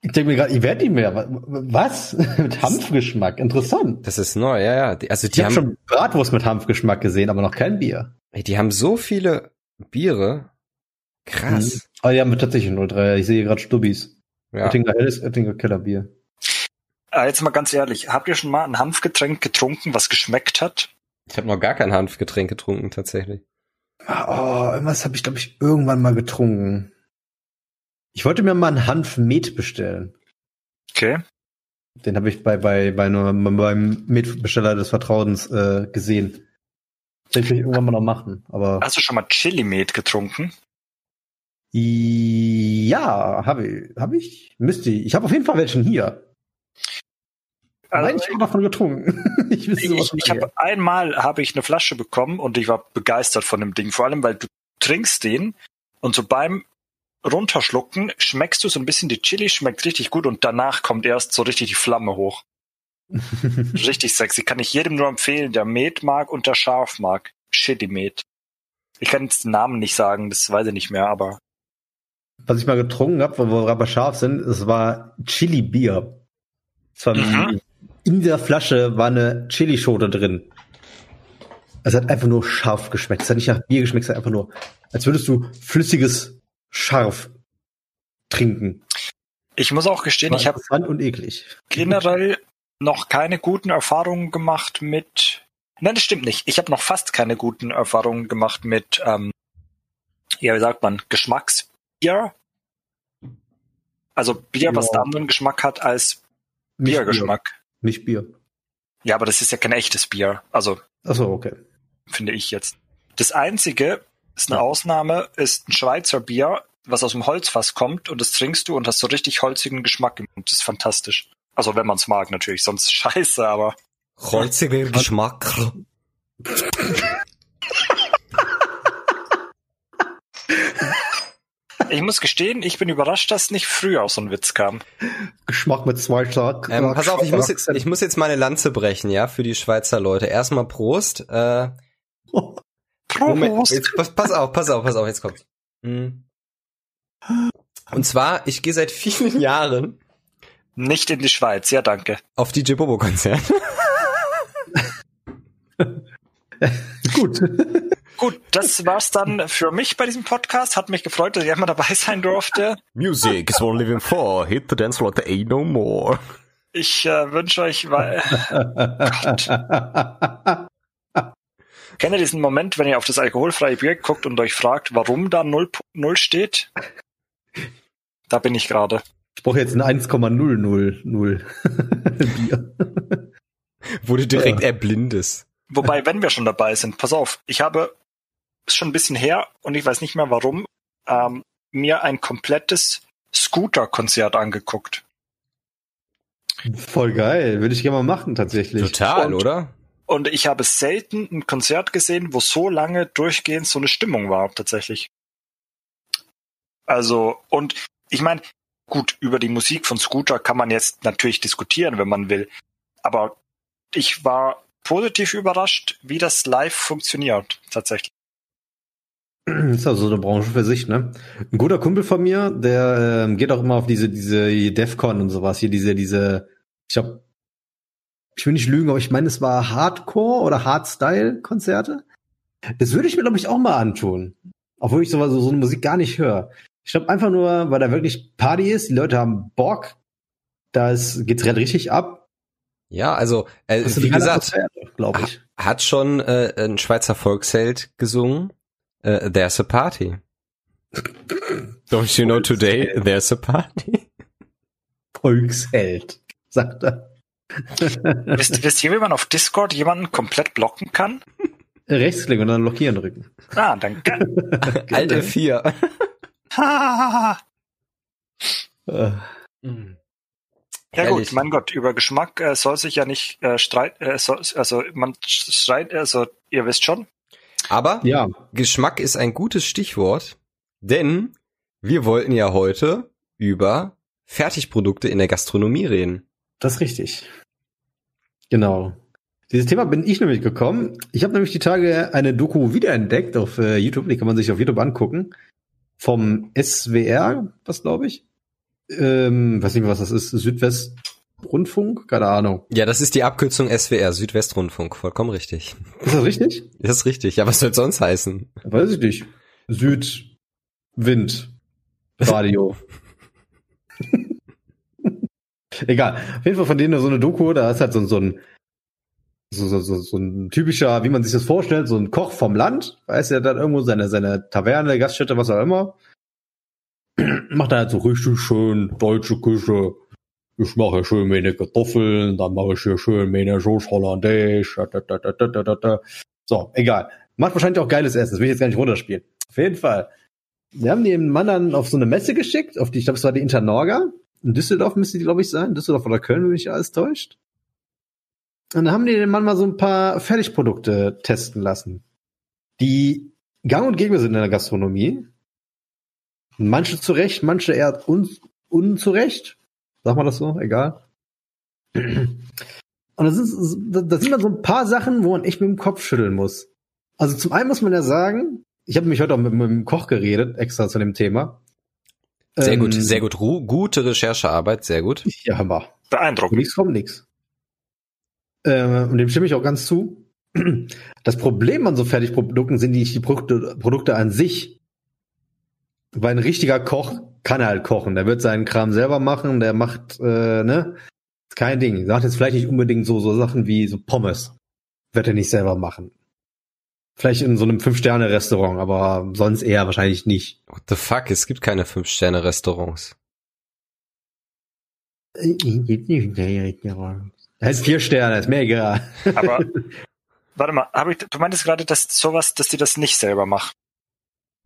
Ich denke mir gerade, ich werde nicht mehr. Wa- Was? mit Hanfgeschmack. Interessant. Das ist neu, ja, ja. Die, also Ich die habe haben, schon Bratwurst mit Hanfgeschmack gesehen, aber noch kein Bier. ey, die haben so viele Biere. Krass. Mhm. Aber die haben tatsächlich 03. Ich sehe gerade Stubbis. Ja. Oettinger Helles, Oettinger Kellerbier. Äh, jetzt mal ganz ehrlich, habt ihr schon mal ein Hanfgetränk getrunken, was geschmeckt hat? Ich habe noch gar kein Hanfgetränk getrunken, tatsächlich. Oh, irgendwas habe ich, glaube ich, irgendwann mal getrunken. Ich wollte mir mal einen Hanfmet bestellen. Okay. Den habe ich bei, bei, bei einem, beim Metbesteller des Vertrauens äh, gesehen. Das will ich irgendwann mal noch machen. Aber Hast du schon mal Chili-Met getrunken? Ja, habe ich. Hab ich? Müsste ich. Ich habe auf jeden Fall welchen hier. Also, Nein, ich habe davon getrunken. ich wüsste sowas ich, ich habe einmal habe ich eine Flasche bekommen und ich war begeistert von dem Ding. Vor allem, weil du trinkst den und so beim Runterschlucken schmeckst du so ein bisschen die Chili, schmeckt richtig gut und danach kommt erst so richtig die Flamme hoch. Richtig sexy. Kann ich jedem nur empfehlen, der Met mag und der Scharf mag. Shitty Met. Ich kann jetzt den Namen nicht sagen, das weiß ich nicht mehr, aber Was ich mal getrunken habe, wo wir gerade bei scharf sind, es war Chili Bier. Es war Mhm. in der Flasche war eine Chilischote drin. Es hat einfach nur scharf geschmeckt. Es hat nicht nach Bier geschmeckt, es hat einfach nur, als würdest du flüssiges Scharf trinken. ich muss auch gestehen, ich habe interessant und eklig. generell noch keine guten Erfahrungen gemacht mit Nein, das stimmt nicht. Ich habe noch fast keine guten Erfahrungen gemacht mit, ähm, ja, wie sagt man, Geschmacksbier. Also Bier, was Ja. einen anderen Geschmack hat als Biergeschmack. Bier. Nicht Bier. Ja, aber das ist ja kein echtes Bier. Also Achso, okay. finde ich jetzt. Das einzige, ist eine Ausnahme, ist ein Schweizer Bier, was aus dem Holzfass kommt und das trinkst du und hast so richtig holzigen Geschmack im Mund. Das ist fantastisch. Also wenn man es mag natürlich, sonst scheiße, aber Holziger Geschmack. ich muss gestehen, ich bin überrascht, dass nicht früher so ein Witz kam. Geschmack mit zwei Schlag. Ähm, pass auf, ich muss, jetzt, ich muss jetzt meine Lanze brechen, ja, für die Schweizer Leute. Erstmal Prost. Äh, Moment, Prost! jetzt, pass, pass auf, pass auf, pass auf, jetzt kommt's. Mm. Und zwar, ich gehe seit vielen Jahren Nicht in die Schweiz, ja danke. auf DJ Bobo Konzert. Gut. Gut, das war's dann für mich bei diesem Podcast. Hat mich gefreut, dass ich einmal dabei sein durfte. Music is what living for. Hit the dance floor, there ain't no more. Ich äh, wünsche euch, weil, kennt ihr diesen Moment, wenn ihr auf das alkoholfreie Bier guckt und euch fragt, warum da 0.0 steht? Da bin ich gerade. Ich brauche jetzt ein 1,000 Bier. Du direkt erblindest. Wobei, wenn wir schon dabei sind, pass auf, ich habe, ist schon ein bisschen her und ich weiß nicht mehr warum, ähm, mir ein komplettes Scooter-Konzert angeguckt. Voll geil. Würde ich gerne mal machen, tatsächlich. Total, Und- oder? Und ich habe selten ein Konzert gesehen, wo so lange durchgehend so eine Stimmung war, tatsächlich. Also, und ich meine, gut, über die Musik von Scooter kann man jetzt natürlich diskutieren, wenn man will. Aber ich war positiv überrascht, wie das live funktioniert, tatsächlich. Das ist also so eine Branche für sich, ne? Ein guter Kumpel von mir, der ähm, geht auch immer auf diese, diese Defcon und sowas, hier diese, diese, ich hab, ich will nicht lügen, aber ich meine, es war Hardcore oder Hardstyle-Konzerte. Das würde ich mir, glaube ich, auch mal antun. Obwohl ich sowas, so, so eine Musik gar nicht höre. Ich glaube einfach nur, weil da wirklich Party ist, die Leute haben Bock, da geht's richtig ab. Ja, also, äh, wie gesagt, ich. hat schon äh, ein Schweizer Volksheld gesungen. Äh, there's a party. Don't you know today there's a party? Volksheld, sagt er. wisst, wisst ihr, wie man auf Discord jemanden komplett blocken kann? Rechtsklick und dann blockieren drücken. Ah, danke. Alte vier. ja Äh, Herrlich. gut, mein Gott, über Geschmack äh, soll sich ja nicht äh, streiten, äh, soll, also man streit, also ihr wisst schon. Aber ja, Geschmack ist ein gutes Stichwort, denn wir wollten ja heute über Fertigprodukte in der Gastronomie reden. Das ist richtig. Genau. Dieses Thema bin ich nämlich gekommen. Ich habe nämlich die Tage eine Doku wiederentdeckt auf äh, YouTube, die kann man sich auf YouTube angucken. Vom SWR, was glaube ich. Ähm, weiß nicht mehr, was das ist. Südwestrundfunk? Keine Ahnung. Ja, das ist die Abkürzung SWR, Südwestrundfunk, vollkommen richtig. Ist das richtig? Das ist richtig. Ja, was soll sonst heißen? Weiß ich nicht. Südwind. Radio. Egal. Auf jeden Fall von denen so eine Doku, da ist halt so, so ein so, so, so, so ein typischer, wie man sich das vorstellt, so ein Koch vom Land, weiß er, der hat irgendwo seine, seine Taverne, Gaststätte, was auch immer. Macht er halt so richtig schön deutsche Küche. Ich mache schön meine Kartoffeln, dann mache ich hier schön meine Sauce Hollandaise. Da, da, da, da, da, da, da. So, egal. Macht wahrscheinlich auch geiles Essen, das will ich jetzt gar nicht runterspielen. Auf jeden Fall. Wir haben den Mann dann auf so eine Messe geschickt, auf die, ich glaube, es war die Internorga. In Düsseldorf müsste die, glaube ich, sein. Düsseldorf oder Köln, wenn mich alles täuscht. Und dann haben die den Mann mal so ein paar Fertigprodukte testen lassen, die gang und gäbe sind in der Gastronomie. Manche zurecht, manche eher un unzurecht. Sag mal das so, egal. Und das, ist, das sind dann so ein paar Sachen, wo man echt mit dem Kopf schütteln muss. Also zum einen muss man ja sagen, ich habe mich heute auch mit, mit dem Koch geredet, extra zu dem Thema. Sehr Ähm, gut, sehr gut. Ru gute Recherchearbeit, sehr gut. Ja, Hammer. Beeindruckend. Nichts kommt nix. Äh, und dem stimme ich auch ganz zu. Das Problem an so Fertigprodukten sind nicht die Produkte, Produkte an sich. Weil ein richtiger Koch kann halt kochen. Der wird seinen Kram selber machen, der macht, äh, ne? Ist kein Ding. Sagt jetzt vielleicht nicht unbedingt so, so Sachen wie so Pommes. wird er nicht selber machen. Vielleicht in so einem Fünf-Sterne-Restaurant, aber sonst eher wahrscheinlich nicht. What the fuck? Es gibt keine Fünf-Sterne-Restaurants. Er ist vier Sterne, ist mir egal. Aber warte mal, hab ich, du meintest gerade, dass sowas, dass die das nicht selber machen.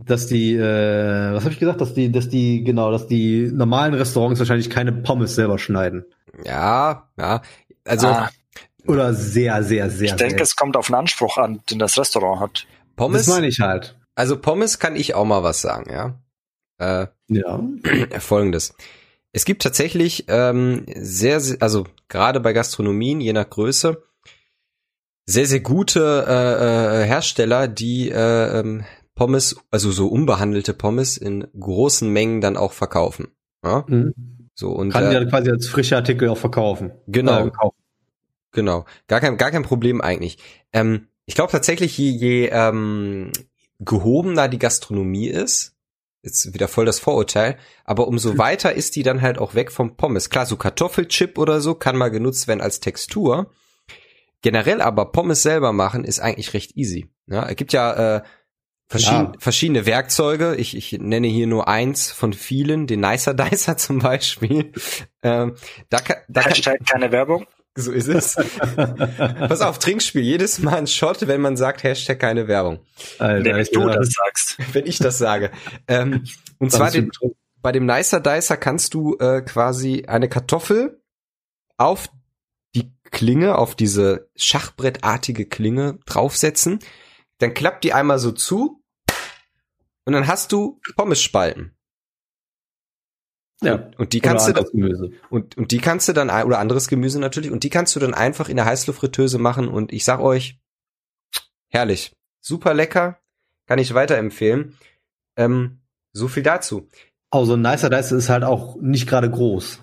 Dass die, äh, was habe ich gesagt, dass die, dass die, genau, dass die normalen Restaurants wahrscheinlich keine Pommes selber schneiden. Ja, ja. Also Ah, Oder sehr, sehr, sehr. ich denke, sehr. es kommt auf den Anspruch an, den das Restaurant hat. Pommes, Das meine ich halt. also Pommes kann ich auch mal was sagen, ja. Äh, Ja. Folgendes. Es gibt tatsächlich ähm, sehr, sehr, also gerade bei Gastronomien, je nach Größe, sehr, sehr gute äh, äh, Hersteller, die äh, ähm, Pommes, also so unbehandelte Pommes in großen Mengen dann auch verkaufen. Ja? Mhm. So und Kann äh, ja quasi als frische Artikel auch verkaufen. Genau. Äh. Genau, gar kein, gar kein Problem eigentlich. Ähm, ich glaube tatsächlich, je, je ähm, gehobener die Gastronomie ist, ist wieder voll das Vorurteil, aber umso weiter ist die dann halt auch weg vom Pommes. Klar, so Kartoffelchip oder so kann mal genutzt werden als Textur. Generell aber Pommes selber machen ist eigentlich recht easy. Ja, es gibt ja äh, verschieden, verschiedene Werkzeuge. Ich, ich nenne hier nur eins von vielen, den Nicer Dicer zum Beispiel. Ähm, da kann, da kann, Hashtag keine Werbung. so ist es. Pass auf, Trinkspiel. Jedes Mal ein Shot, wenn man sagt, Hashtag keine Werbung. Alter, Wenn ich du das sagst. Wenn ich das sage. ähm, und zwar den, bei dem Nicer Dicer kannst du äh, quasi eine Kartoffel auf die Klinge, auf diese Schachbrettartige Klinge draufsetzen. Dann klappt die einmal so zu und dann hast du Pommesspalten. ja. Und die Oder kannst du dann, Gemüse. und, und die kannst du dann, oder anderes Gemüse natürlich, und die kannst du dann einfach in der Heißluftfritteuse machen und ich sag euch, herrlich. Super lecker, kann ich weiterempfehlen. Ähm, so viel dazu. Also ein nicer Dice ist halt auch nicht gerade groß.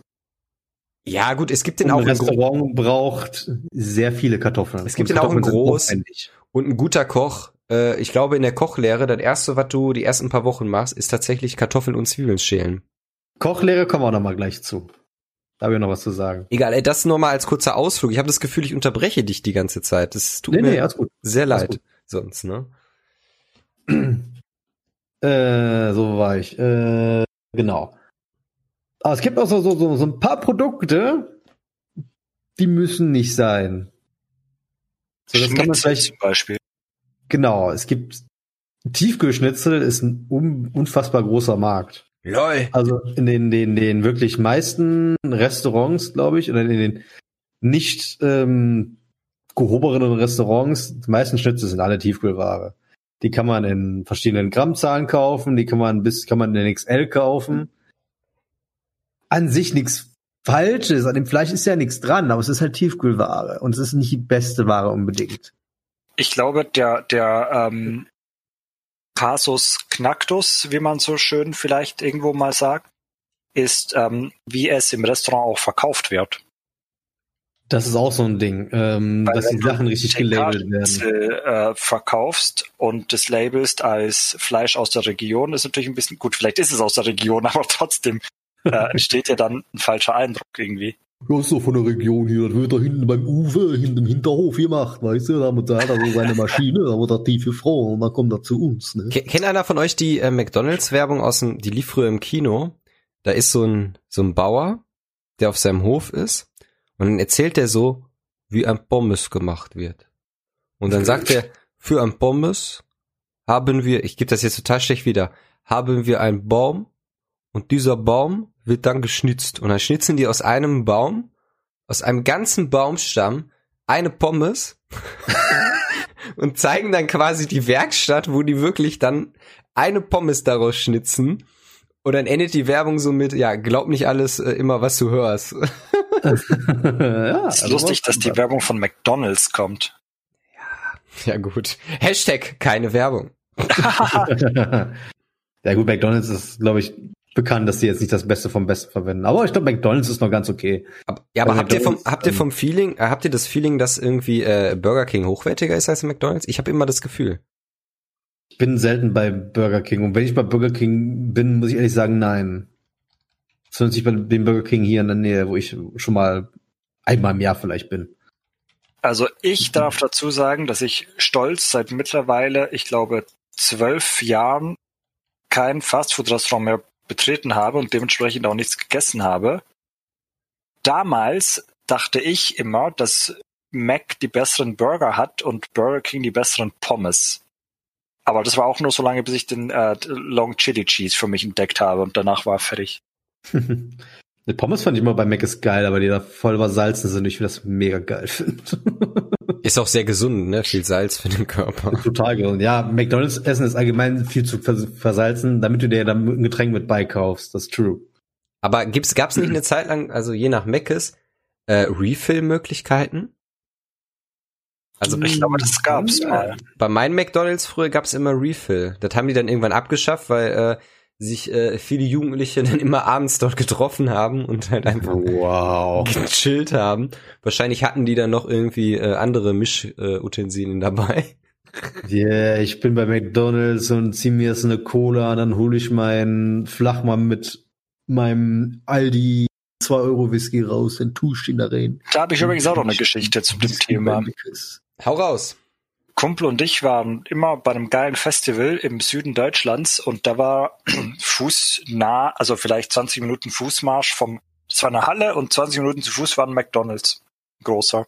Ja, gut, es gibt den Und auch ein Restaurant braucht sehr viele Kartoffeln. Es gibt Und den auch in Kartoffeln sind groß. und ein guter Koch. Äh, ich glaube, in der Kochlehre, das erste, was du die ersten paar Wochen machst, ist tatsächlich Kartoffeln und Zwiebeln schälen. Kochlehre kommen wir auch noch mal gleich zu. Da habe ich noch was zu sagen. Egal, ey, das nur mal als kurzer Ausflug. Ich habe das Gefühl, ich unterbreche dich die ganze Zeit. Das tut Nee, mir nee, sehr leid. Sonst, ne? Äh, so war ich. Äh, genau. Aber es gibt auch so, so, so, ein paar Produkte, die müssen nicht sein. So, das kann man vielleicht, zum Beispiel. genau, es gibt Tiefkühlschnitzel ist ein un, unfassbar großer Markt. Lol. Also in den, den, den wirklich meisten Restaurants, glaube ich, oder in den nicht ähm, gehobenen Restaurants, die meisten Schnitzel sind alle Tiefkühlware. Die kann man in verschiedenen Grammzahlen kaufen, die kann man bis kann man in XL kaufen. An sich nichts Falsches, an dem Fleisch ist ja nichts dran, aber es ist halt Tiefkühlware und es ist nicht die beste Ware unbedingt. Ich glaube, der, der ähm, Casus Knactus, wie man so schön vielleicht irgendwo mal sagt, ist, ähm, wie es im Restaurant auch verkauft wird. Das ist auch so ein Ding, ähm, dass die wenn Sachen richtig gelabelt werden. Schnitzel, äh, verkaufst und das labelst als Fleisch aus der Region, ist natürlich ein bisschen gut. Vielleicht ist es aus der Region, aber trotzdem äh, entsteht ja dann ein falscher Eindruck irgendwie. Ja, ist doch von der Region hier. Das wird da hinten beim Uwe, hinten im Hinterhof gemacht, weißt du? Da hat er so seine Maschine, da wird er tiefe Frau und dann kommt er zu uns, ne? Ke- Kennt einer von euch die äh, McDonalds-Werbung aus dem, die lief früher im Kino? Da ist so ein, so ein Bauer, der auf seinem Hof ist und dann erzählt er so, wie ein Pommes gemacht wird. Und dann sagt er, für ein Pommes haben wir, ich gebe das jetzt total schlecht wieder, haben wir einen Baum und dieser Baum wird dann geschnitzt. Und dann schnitzen die aus einem Baum, aus einem ganzen Baumstamm, eine Pommes und zeigen dann quasi die Werkstatt, wo die wirklich dann eine Pommes daraus schnitzen. Und dann endet die Werbung so mit, ja, glaub nicht alles äh, immer, was du hörst. ja, Es ist also lustig, dass die Werbung von McDonalds kommt. ja, gut. Hashtag keine Werbung. ja gut, McDonalds ist, glaube ich, bekannt, dass die jetzt nicht das Beste vom Besten verwenden. Aber ich glaube, McDonalds ist noch ganz okay. Aber, ja, aber Also habt ihr vom, habt ihr ähm, vom Feeling, äh, habt ihr das Feeling, dass irgendwie äh, Burger King hochwertiger ist als McDonalds? Ich habe immer das Gefühl. Ich bin selten bei Burger King und wenn ich bei Burger King bin, muss ich ehrlich sagen, nein. Zumindest nicht bei dem Burger King hier in der Nähe, wo ich schon mal einmal im Jahr vielleicht bin. Also ich darf dazu sagen, dass ich stolz seit mittlerweile, ich glaube, zwölf Jahren kein Fastfood-Restaurant mehr betreten habe und dementsprechend auch nichts gegessen habe. Damals dachte ich immer, dass Mac die besseren Burger hat und Burger King die besseren Pommes. Aber das war auch nur so lange, bis ich den äh, Long Chili Cheese für mich entdeckt habe und danach war fertig. Die Pommes fand ich immer bei Mac ist geil, aber die da voll übersalzen sind. Ich finde das mega geil finde. Ist auch sehr gesund, ne? Viel Salz für den Körper. Total gesund. Ja, McDonalds Essen ist allgemein viel zu vers versalzen, damit du dir dann ein Getränk mit beikaufst. Das ist true. Aber gibt's, gab's nicht eine Zeit lang, also je nach Meckes, äh, Refill-Möglichkeiten? Also ich glaube, das gab's mal. Bei meinen McDonalds früher gab's immer Refill. Das haben die dann irgendwann abgeschafft, weil äh, sich äh, viele Jugendliche dann immer abends dort getroffen haben und halt einfach Wow. gechillt haben. Wahrscheinlich hatten die dann noch irgendwie äh, andere Mischutensilien dabei. Yeah, ich bin bei McDonalds und zieh mir jetzt eine Cola, dann hole ich meinen Flachmann mit meinem Aldi 2 Euro Whisky raus, dann tust ihn da rein. Da habe ich übrigens auch noch eine Geschichte zu dem Thema. Hau raus. Kumpel und ich waren immer bei einem geilen Festival im Süden Deutschlands und da war fußnah, also vielleicht 20 Minuten Fußmarsch vom, es war eine Halle und 20 Minuten zu Fuß war ein McDonalds. Großer.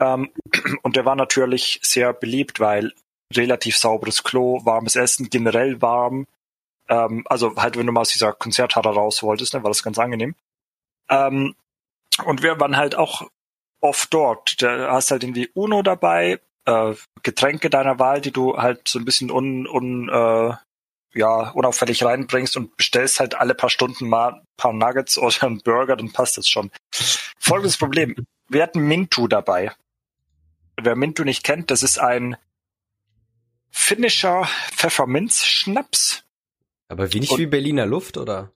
Ähm, und der war natürlich sehr beliebt, weil relativ sauberes Klo, warmes Essen, generell warm. Ähm, also halt, wenn du mal aus dieser Konzerthalle raus wolltest, ne, war das ganz angenehm. Ähm, und wir waren halt auch oft dort. Da hast halt irgendwie Uno dabei, äh, Getränke deiner Wahl, die du halt so ein bisschen un, un äh, ja, unauffällig reinbringst und bestellst halt alle paar Stunden mal ein paar Nuggets oder einen Burger, dann passt das schon. Folgendes Problem. Wir hatten Mintu dabei. Wer Mintu nicht kennt, das ist ein finnischer Pfefferminzschnaps. Aber wie nicht Und- wie Berliner Luft, oder?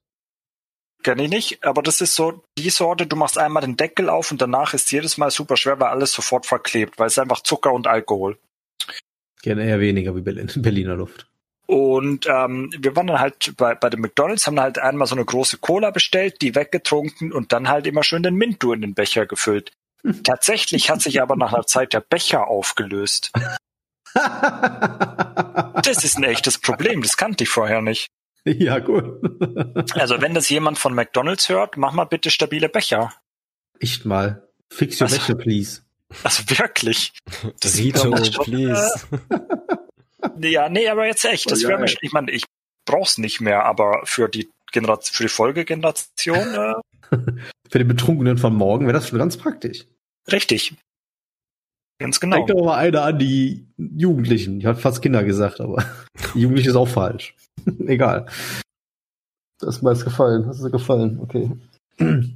Kenne ich nicht, aber das ist so die Sorte, du machst einmal den Deckel auf und danach ist jedes Mal super schwer, weil alles sofort verklebt, weil es ist einfach Zucker und Alkohol. Gerne eher weniger wie Berlin, Berliner Luft. Und ähm, wir waren dann halt bei, bei dem McDonalds, haben halt einmal so eine große Cola bestellt, die weggetrunken und dann halt immer schön den Mintu in den Becher gefüllt. Tatsächlich hat sich aber nach einer Zeit der Becher aufgelöst. Das ist ein echtes Problem, das kannte ich vorher nicht. ja, gut. Also wenn das jemand von McDonalds hört, mach mal bitte stabile Becher. Echt mal. Fix your Also- Wäsche, please. Also wirklich. Das Rito, please. Äh, ja, nee, aber jetzt echt. Das Oh, wäre geil. mir, ich meine, ich brauch's nicht mehr, aber für die Generation, für die Folgegeneration, äh, Für den Betrunkenen von morgen wäre das schon ganz praktisch. richtig. Ganz genau. Denkt doch mal einer an die Jugendlichen. Ich habe fast Kinder gesagt, aber Jugendliche ist auch falsch. Egal. Das ist mir jetzt gefallen. Das ist gefallen. Okay.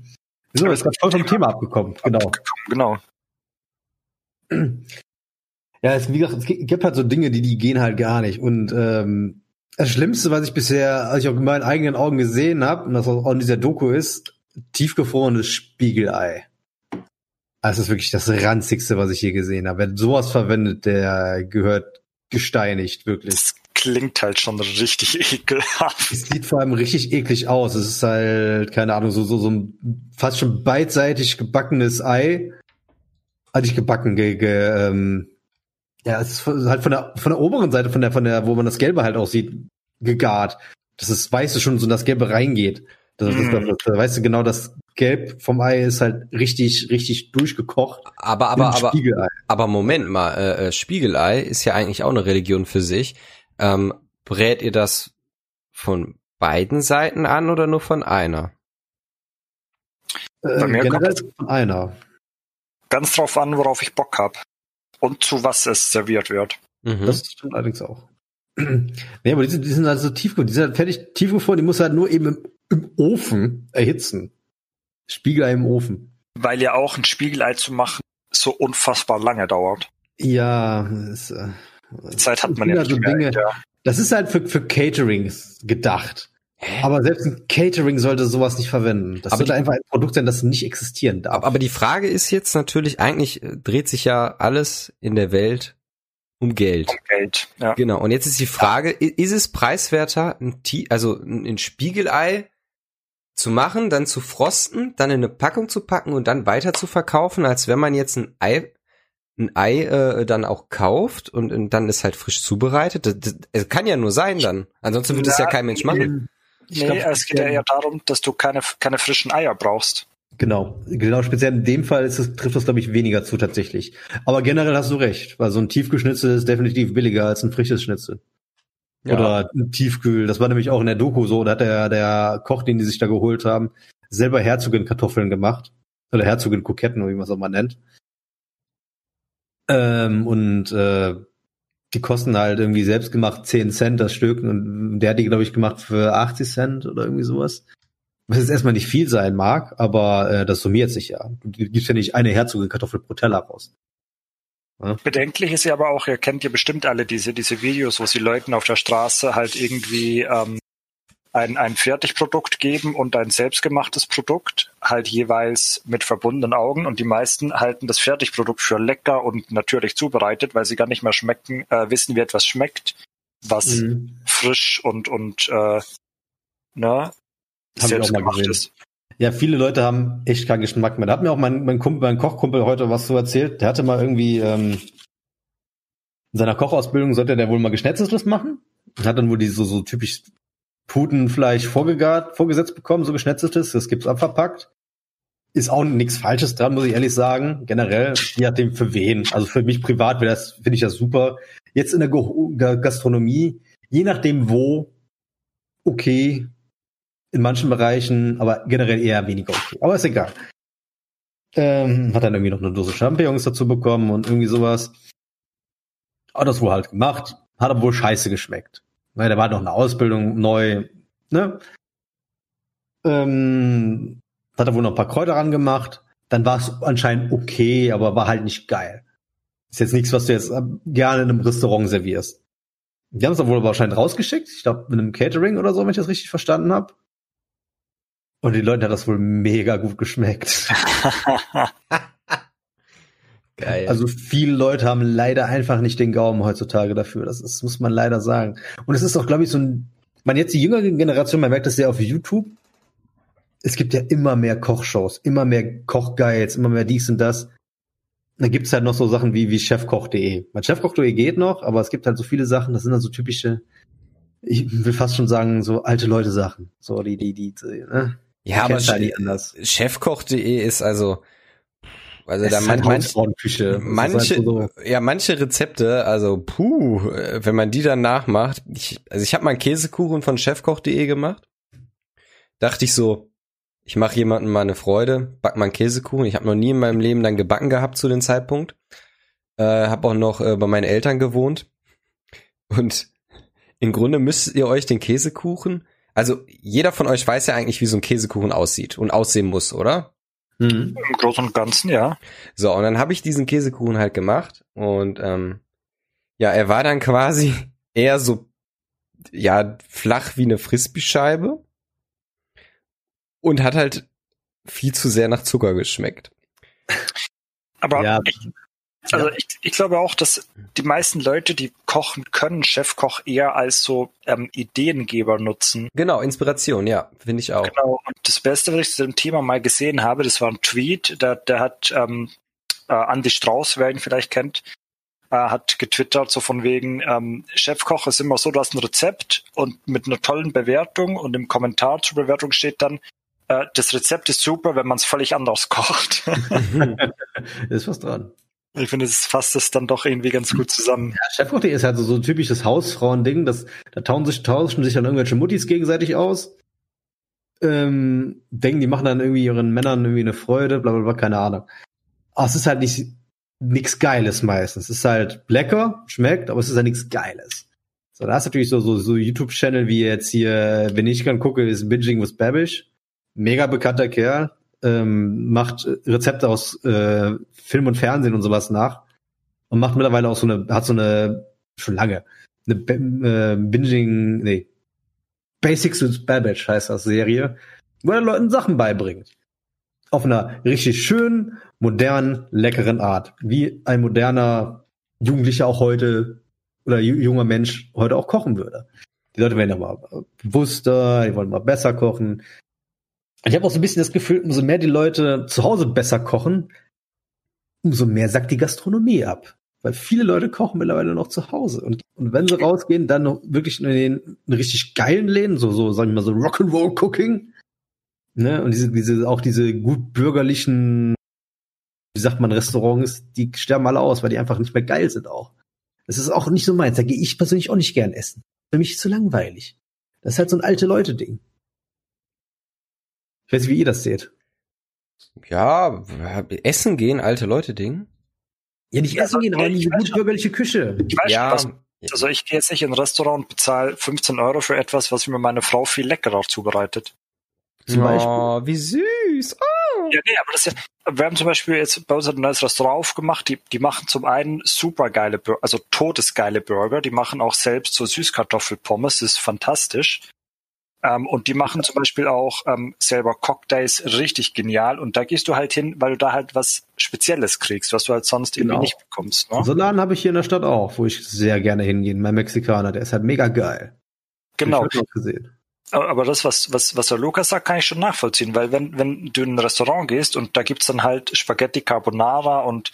So, ist gerade voll vom Thema abgekommen. Genau. Genau. Ja, es, wie gesagt, es gi- gibt halt so Dinge, die, die gehen halt gar nicht. Und ähm, das Schlimmste, was ich bisher, als ich auch in meinen eigenen Augen gesehen habe, und das auch in dieser Doku ist, tiefgefrorenes Spiegelei. Das ist wirklich das ranzigste, was ich je gesehen habe. Wer sowas verwendet, der gehört gesteinigt, wirklich. Das klingt halt schon richtig ekelhaft. Es sieht vor allem richtig eklig aus. Es ist halt, keine Ahnung, so, so, so ein fast schon beidseitig gebackenes Ei. Ah, nicht gebacken, ge, ge, ähm, ja, es ist halt von der, von der oberen Seite, von der, von der, wo man das Gelbe halt auch sieht, gegart. Das ist Weiße schon so in das Gelbe reingeht. Das, das, das, das, da weißt du genau, das Gelb vom Ei ist halt richtig, richtig durchgekocht. Aber, aber, aber, Spiegelei. aber Moment mal, äh, äh, Spiegelei ist ja eigentlich auch eine Religion für sich. Ähm, brät ihr das von beiden Seiten an oder nur von einer? Äh, Bei mir generell kommt von einer. Ganz drauf an, worauf ich Bock hab. Und zu was es serviert wird. Mhm. Das stimmt allerdings auch. nee, aber die sind, die sind halt so tief, die sind halt fertig tiefgefroren, die muss halt nur eben im, im Ofen erhitzen. Spiegelei im Ofen. Weil ja auch ein Spiegelei zu machen so unfassbar lange dauert. Ja, das, äh, Die Zeit hat das man ja nicht so mehr. Dinge, Ja. Das ist halt für, für Caterings gedacht. Hä? Aber selbst ein Catering sollte sowas nicht verwenden. Das Aber sollte die- einfach ein Produkt sein, das nicht existieren darf. Aber, die Frage ist jetzt natürlich, eigentlich äh, dreht sich ja alles in der Welt um Geld. Um Geld. Ja. Genau. Und jetzt ist die Frage, i- ist es preiswerter, ein, Ti- also ein ein Spiegelei zu machen, dann zu frosten, dann in eine Packung zu packen und dann weiter zu verkaufen, als wenn man jetzt ein Ei ein Ei äh, dann auch kauft und, und dann ist halt frisch zubereitet. Das, das, es kann ja nur sein dann. Ansonsten würde es ja kein Mensch machen. Nee, glaub, es geht ja eher darum, dass du keine, keine frischen Eier brauchst. Genau, genau, speziell in dem Fall ist es, trifft das, glaube ich, weniger zu tatsächlich. Aber generell hast du recht, weil so ein Tiefgeschnitzel ist definitiv billiger als ein frisches Schnitzel. Ja. Oder ein Tiefkühl. Das war nämlich auch in der Doku so, da hat der, der Koch, den die sich da geholt haben, selber Herzogin-Kartoffeln gemacht. Oder Herzogin-Koketten, wie man es auch mal nennt. Ähm, und äh, die kosten halt irgendwie selbst gemacht 10 Cent das Stück und der hat die, glaube ich, gemacht für 80 Cent oder irgendwie sowas. Was jetzt erstmal nicht viel sein mag, aber äh, das summiert sich ja. Du gibst ja nicht eine Herzogin Kartoffel pro Teller raus. Bedenklich ist ja aber auch, ihr kennt ja bestimmt alle diese, diese Videos, wo sie Leuten auf der Straße halt irgendwie ähm, ein, ein Fertigprodukt geben und ein selbstgemachtes Produkt, halt jeweils mit verbundenen Augen und die meisten halten das Fertigprodukt für lecker und natürlich zubereitet, weil sie gar nicht mehr schmecken, äh, wissen, wie etwas schmeckt, was Mhm. frisch und und äh, ne, Hab ich auch selbst mal gemacht gesehen. ist. Ja, viele Leute haben echt keinen Geschmack mehr. Da hat mir auch mein, mein Kumpel, mein Kochkumpel heute was so erzählt. Der hatte mal irgendwie ähm, in seiner Kochausbildung sollte der wohl mal Geschnetzeltes machen. Und hat dann wohl die so, so typisch Putenfleisch vorgegart, vorgesetzt bekommen, so geschnetzeltes. Das gibt's abverpackt. Ist auch nichts Falsches dran, muss ich ehrlich sagen. Generell, je nachdem für wen. Also für mich privat wäre das, finde ich das super. Jetzt in der Ga- Gastronomie, je nachdem wo, okay, in manchen Bereichen, aber generell eher weniger okay. Aber ist egal. Ähm, hat dann irgendwie noch eine Dose Champignons dazu bekommen und irgendwie sowas. Hat das wohl halt gemacht. Hat aber wohl scheiße geschmeckt. Weil da war noch eine Ausbildung neu, ne? Ähm, hat er wohl noch ein paar Kräuter rangemacht. Dann war es anscheinend okay, aber war halt nicht geil. Ist jetzt nichts, was du jetzt äh, gerne in einem Restaurant servierst. Die haben es dann wohl wahrscheinlich rausgeschickt. Ich glaube, mit einem Catering oder so, wenn ich das richtig verstanden habe. Und die Leute hat das wohl mega gut geschmeckt. Geil. Also viele Leute haben leider einfach nicht den Gaumen heutzutage dafür. Das, ist, muss man leider sagen. Und es ist auch, glaube ich, so ein, man jetzt die jüngere Generation, man merkt das ja auf YouTube. Es gibt ja immer mehr Kochshows, immer mehr Kochguides, immer mehr dies und das. Da gibt's halt noch so Sachen wie, wie chefkoch.de. Mein chefkoch.de geht noch, aber es gibt halt so viele Sachen, das sind dann so typische, ich will fast schon sagen, so alte Leute Sachen. So, die, die, die, die ne? ja, aber halt. Chefkoch.de ist also, also Es da man, halt man, Hausfrauenküche. Es ist manche, halt so- ja, manche Rezepte, also puh, äh, wenn man die dann nachmacht, ich, also ich habe mal einen Käsekuchen von chefkoch.de gemacht. Dachte ich so, ich mache jemandem mal eine Freude, back mal einen Käsekuchen. Ich habe noch nie in meinem Leben dann gebacken gehabt zu dem Zeitpunkt. Äh, habe auch noch äh, bei meinen Eltern gewohnt. Und im Grunde müsst ihr euch den Käsekuchen, also jeder von euch weiß ja eigentlich, wie so ein Käsekuchen aussieht und aussehen muss, oder? Mhm. Im Großen und Ganzen, ja. So, und dann habe ich diesen Käsekuchen halt gemacht und ähm, ja, er war dann quasi eher so ja flach wie eine Frisbee-Scheibe und hat halt viel zu sehr nach Zucker geschmeckt. Aber Ja. ich, also ich, ich glaube auch, dass die meisten Leute, die kochen können, Chefkoch eher als so ähm, Ideengeber nutzen. Genau, Inspiration, ja, finde ich auch. Genau. Und das Beste, was ich zu dem Thema mal gesehen habe, das war ein Tweet, der, der hat ähm, äh, Andy Strauß, wer ihn vielleicht kennt, äh, hat getwittert, so von wegen, ähm, Chefkoch ist immer so, du hast ein Rezept und mit einer tollen Bewertung und im Kommentar zur Bewertung steht dann, äh, das Rezept ist super, wenn man es völlig anders kocht. ist was dran. Ich finde, es fasst es dann doch irgendwie ganz gut zusammen. Chefkoch.de ist halt so, so ein typisches Hausfrauen-Ding, das, da tauschen sich, tauschen sich dann irgendwelche Muttis gegenseitig aus. Ähm, denken, die machen dann irgendwie ihren Männern irgendwie eine Freude, bla bla bla, keine Ahnung. Aber es ist halt nicht nichts Geiles meistens. Es ist halt lecker, schmeckt, aber es ist halt nichts Geiles. So, da du natürlich so, so, so YouTube-Channel wie jetzt hier, wenn ich kann gucke, ist Binging with Babish. Mega bekannter Kerl. Ähm, macht Rezepte aus äh, Film und Fernsehen und sowas nach. Und macht mittlerweile auch so eine, hat so eine, schon lange, eine äh, Binging, nee, Basics with Babbage heißt das Serie, wo er Leuten Sachen beibringt. Auf einer richtig schönen, modernen, leckeren Art. Wie ein moderner Jugendlicher auch heute oder ju- junger Mensch heute auch kochen würde. Die Leute werden ja mal bewusster, die wollen mal besser kochen. Ich habe auch so ein bisschen das Gefühl, umso mehr die Leute zu Hause besser kochen, umso mehr sackt die Gastronomie ab. Weil viele Leute kochen mittlerweile noch zu Hause. Und, und wenn sie rausgehen, dann noch wirklich in den in richtig geilen Läden, so, so, sagen wir mal so Rock'n'Roll Cooking. Ne? Und diese, diese, auch diese gut bürgerlichen, wie sagt man, Restaurants, die sterben alle aus, weil die einfach nicht mehr geil sind auch. Das ist auch nicht so meins. Da gehe ich persönlich auch nicht gern essen. Für mich ist es zu langweilig. Das ist halt so ein alte Leute-Ding. Ich weiß nicht, wie ihr das seht. Ja, essen gehen, alte Leute Ding. Ja, nicht essen gehen, aber in diese gut bürgerliche Küche. Ich weiß Ja. schon, was, also ich gehe jetzt nicht in ein Restaurant und bezahle 15 Euro für etwas, was mir meine Frau viel leckerer zubereitet. Zum Beispiel. Oh, wie süß. Oh. Ja, nee, aber das ist ja, wir haben zum Beispiel jetzt bei uns ein neues Restaurant aufgemacht, die, die machen zum einen super geile Burger, also todesgeile Burger, die machen auch selbst so Süßkartoffelpommes, das ist fantastisch. Ähm, und die machen zum Beispiel auch ähm, selber Cocktails richtig genial und da gehst du halt hin, weil du da halt was Spezielles kriegst, was du halt sonst irgendwie Genau. nicht bekommst. Ne? So einen Laden habe ich hier in der Stadt auch, wo ich sehr gerne hingehe. Mein Mexikaner, der ist halt mega geil. genau. Gesehen. Aber aber das, was, was, was der Lukas sagt, kann ich schon nachvollziehen, weil wenn, wenn du in ein Restaurant gehst und da gibt's dann halt Spaghetti Carbonara und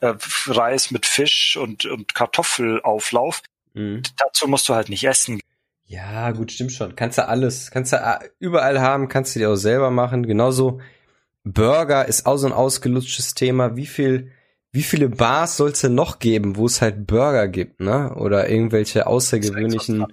äh, Reis mit Fisch und, und Kartoffelauflauf, Mhm. dazu musst du halt nicht essen. Ja, gut, stimmt schon. Kannst du alles, kannst du äh, überall haben, kannst du dir auch selber machen. Genauso Burger ist auch so ein ausgelutschtes Thema. Wie viel, wie viele Bars soll's denn noch geben, wo es halt Burger gibt, ne? Oder irgendwelche außergewöhnlichen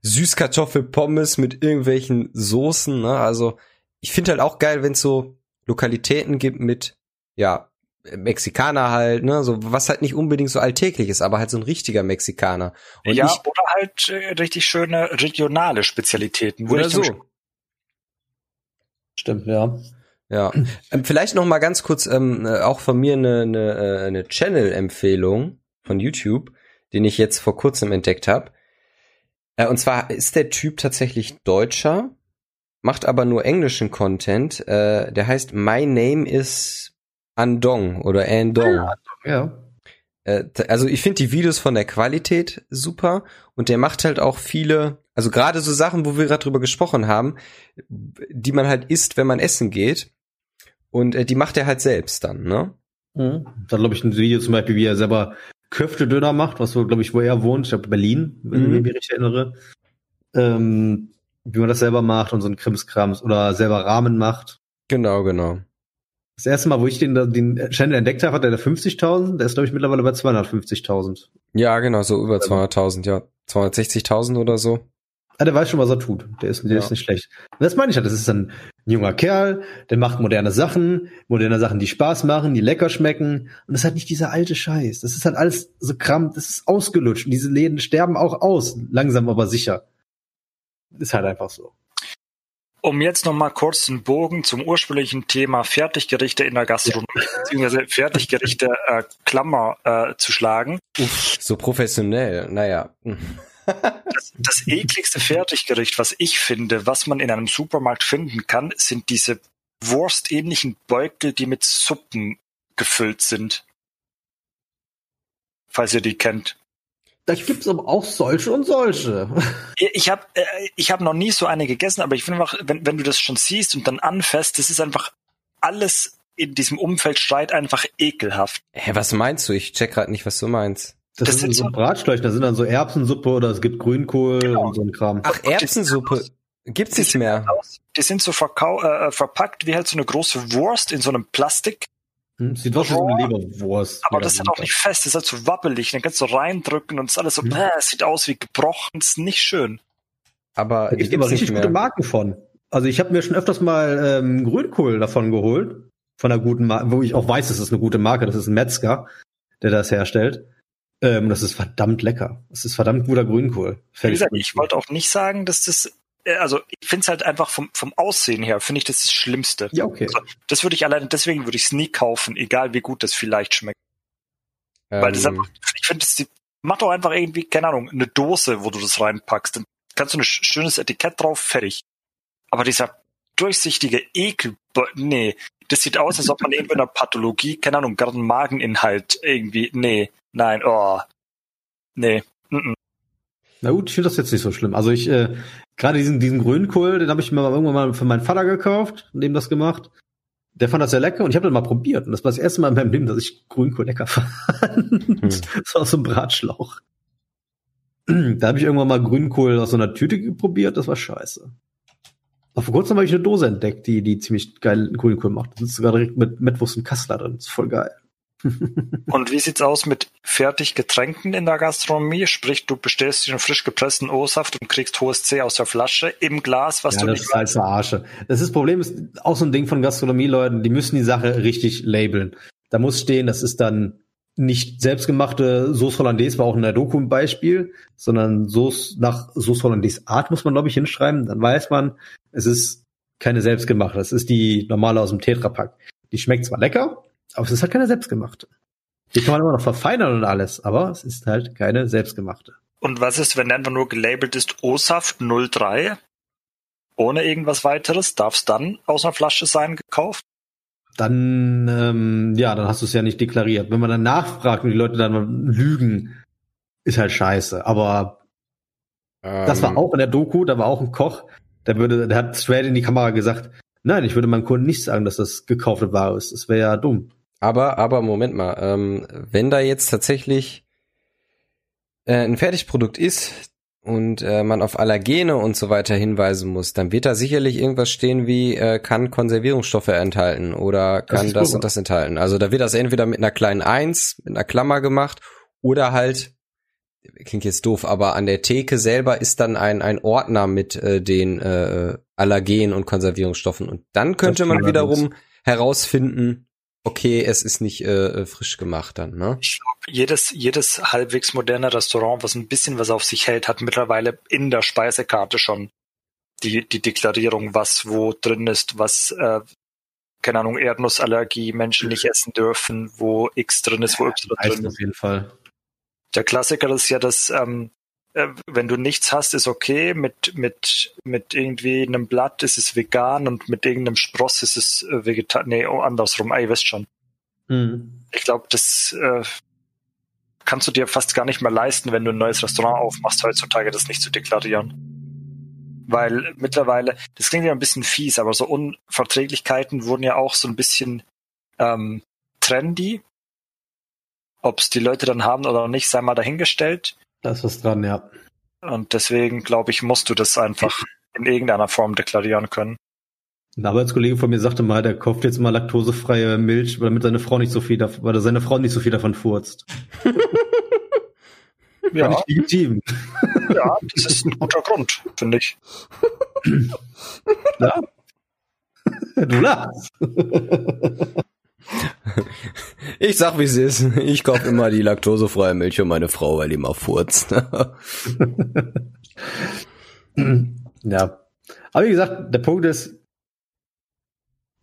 Süßkartoffelpommes mit irgendwelchen Soßen, ne? Also ich finde halt auch geil, wenn es so Lokalitäten gibt mit, ja, Mexikaner halt, ne, so was halt nicht unbedingt so alltäglich ist, aber halt so ein richtiger Mexikaner. Und ja, ich, oder halt äh, richtig schöne regionale Spezialitäten. wo oder so. Stimmt, ja. Ja, ähm, vielleicht noch mal ganz kurz ähm, äh, auch von mir eine, eine, äh, eine Channel-Empfehlung von YouTube, den ich jetzt vor kurzem entdeckt habe. Äh, und zwar ist der Typ tatsächlich Deutscher, macht aber nur englischen Content. Äh, der heißt My Name is Andong oder Andong. Ja. Äh, also ich finde die Videos von der Qualität super und der macht halt auch viele, also gerade so Sachen, wo wir gerade drüber gesprochen haben, die man halt isst, wenn man essen geht. Und äh, die macht er halt selbst dann, ne? Mhm. Da glaube ich ein Video zum Beispiel, wie er selber Köftedöner macht, was so, glaube ich, wo er wohnt. Ich glaube Berlin, wenn Mhm. ich mich richtig erinnere. Ähm, wie man das selber macht und so ein Krimskrams oder selber Rahmen macht. Genau, genau. Das erste Mal, wo ich den, den Channel entdeckt habe, hat er da 50.000. Der ist, glaube ich, mittlerweile bei 250.000. Ja, genau, so über 200.000, ja. 260.000 oder so. Ah, der weiß schon, was er tut. Der ist, der Ja. ist nicht schlecht. Und das meine ich halt. Das ist ein junger Kerl, der macht moderne Sachen, moderne Sachen, die Spaß machen, die lecker schmecken. Und das ist halt nicht dieser alte Scheiß. Das ist halt alles so Kram, das ist ausgelutscht. Und diese Läden sterben auch aus. Langsam, aber sicher. Ist halt einfach so. Um jetzt noch mal kurz einen Bogen zum ursprünglichen Thema Fertiggerichte in der Gastronomie, beziehungsweise Fertiggerichte äh, Klammer äh, zu schlagen. So professionell, naja. Das, das ekligste Fertiggericht, was ich finde, was man in einem Supermarkt finden kann, sind diese wurstähnlichen Beutel, die mit Suppen gefüllt sind. Falls ihr die kennt. Da gibt's aber auch solche und solche. Ich habe äh, ich hab noch nie so eine gegessen, aber ich finde einfach, wenn, wenn du das schon siehst und dann anfasst, das ist einfach alles in diesem Umfeld schreit einfach ekelhaft. Hä, was meinst du? Ich check grad nicht, was du meinst. Das, Das sind sind so so- Bratschläuche, da sind dann so Erbsensuppe oder es gibt Grünkohl Genau. und so ein Kram. Ach, Erbsensuppe. Gibt's nicht mehr. Die sind so verkau äh, verpackt wie halt so eine große Wurst in so einem Plastik, Hm, Sieht aus wie so eine Leberwurst. aber das ist halt auch nicht fest, das ist halt so wabbelig, dann kannst du reindrücken und es ist alles so, Mhm. äh, es sieht aus wie gebrochen, das ist nicht schön. Aber Da die gibt aber gibt's richtig gute. Marken von. Also ich habe mir schon öfters mal ähm, Grünkohl davon geholt, von einer guten Marke, wo ich auch weiß, das ist eine gute Marke, das ist ein Metzger, der das herstellt. Ähm, das ist verdammt lecker. Das ist verdammt guter Grünkohl. Wie gesagt, ich wollte auch nicht sagen, dass das, also ich finde es halt einfach vom, vom Aussehen her, finde ich das das Schlimmste. Ja, okay. Also, das würde ich alleine, deswegen würde ich es nie kaufen, egal wie gut das vielleicht schmeckt. Weil das Ähm, einfach, ich finde, mach doch einfach irgendwie, keine Ahnung, eine Dose, wo du das reinpackst. Dann kannst du ein sch- schönes Etikett drauf, fertig. Aber dieser durchsichtige Ekel, nee, das sieht aus, als ob man irgendwie in einer Pathologie, keine Ahnung, gerade einen Mageninhalt irgendwie, nee, nein, oh, nee, mm, mm. Na gut, ich finde das jetzt nicht so schlimm. Also ich, äh, gerade diesen, diesen Grünkohl, den habe ich mir mal irgendwann mal für meinen Vater gekauft und dem das gemacht. der fand das sehr lecker und ich habe das mal probiert. Und das war das erste Mal in meinem Leben, dass ich Grünkohl lecker fand. Hm. Das war aus so einem Bratschlauch. Da habe ich irgendwann mal Grünkohl aus so einer Tüte probiert, das war scheiße. Aber vor kurzem habe ich eine Dose entdeckt, die, die ziemlich geil Grünkohl macht. Da ist sogar direkt mit Mettwurst und Kassler drin. Das ist voll geil. Und wie sieht's aus mit Fertiggetränken in der Gastronomie? Sprich, du bestellst dir einen frisch gepressten O-Saft und kriegst hohes C aus der Flasche im Glas, was ja, du das nicht ist halt Arsche. Das, ist, das Problem ist auch so ein Ding von Gastronomieleuten, die müssen die Sache richtig labeln. Da muss stehen, das ist dann nicht selbstgemachte Sauce Hollandaise, war auch in der Doku ein Beispiel, sondern Sauce nach Sauce Hollandaise Art muss man, glaube ich, hinschreiben. Dann weiß man, es ist keine selbstgemachte. Das ist die normale aus dem Tetrapack. Die schmeckt zwar lecker, aber es ist halt keine selbstgemachte. Die kann man immer noch verfeinern und alles, aber es ist halt keine selbstgemachte. Und was ist, wenn einfach nur gelabelt ist O-Saft 03? Ohne irgendwas weiteres? Darf es dann aus einer Flasche sein, gekauft? Dann, ähm, ja, dann hast du es ja nicht deklariert. Wenn man dann nachfragt und die Leute dann lügen, ist halt scheiße. Aber das war Ähm, auch in der Doku, da war auch ein Koch, der würde, der hat straight in die Kamera gesagt, nein, ich würde meinem Kunden nicht sagen, dass das gekaufte Ware ist. Das wäre ja dumm. Aber, aber Moment mal, ähm, wenn da jetzt tatsächlich äh, ein Fertigprodukt ist und äh, man auf Allergene und so weiter hinweisen muss, dann wird da sicherlich irgendwas stehen wie äh, kann Konservierungsstoffe enthalten oder Das kann das, super. und das enthalten. Also da wird das entweder mit einer kleinen Eins, mit einer Klammer gemacht oder halt klingt jetzt doof, aber an der Theke selber ist dann ein ein Ordner mit äh, den äh, Allergen und Konservierungsstoffen und dann könnte Das man wiederum herausfinden, okay, es ist nicht äh, frisch gemacht dann, ne? Ich glaube, jedes, jedes halbwegs moderne Restaurant, was ein bisschen was auf sich hält, hat mittlerweile in der Speisekarte schon die, die Deklarierung, was wo drin ist, was, äh, keine Ahnung, Erdnussallergie, Menschen nicht essen dürfen, wo X drin ist, wo Y drin ist. auf jeden Fall. Der Klassiker ist ja, dass ähm, äh, wenn du nichts hast, ist okay. Mit mit mit irgendwie einem Blatt ist es vegan und mit irgendeinem Spross ist es äh, vegetar. Nee, oh, andersrum. Ah, ihr wisst schon. Mhm. Ich glaube, das äh, kannst du dir fast gar nicht mehr leisten, wenn du ein neues Restaurant aufmachst heutzutage, das nicht zu deklarieren. Weil mittlerweile, das klingt ja ein bisschen fies, aber so Unverträglichkeiten wurden ja auch so ein bisschen ähm, trendy. Ob es die Leute dann haben oder nicht, sei mal dahingestellt. Da ist was dran, ja. Und deswegen, glaube ich, musst du das einfach in irgendeiner Form deklarieren können. Ein Arbeitskollege von mir sagte mal, der kauft jetzt mal laktosefreie Milch, damit seine Frau nicht so viel davon, weil seine Frau nicht so viel davon furzt. Ja, ich legitim. ja, das ist ein guter Grund, finde ich. Ja. Du lachst. Ich sag, wie es ist. Ich kaufe immer die laktosefreie Milch für meine Frau, weil die mal furzt. ja. Aber wie gesagt, der Punkt ist,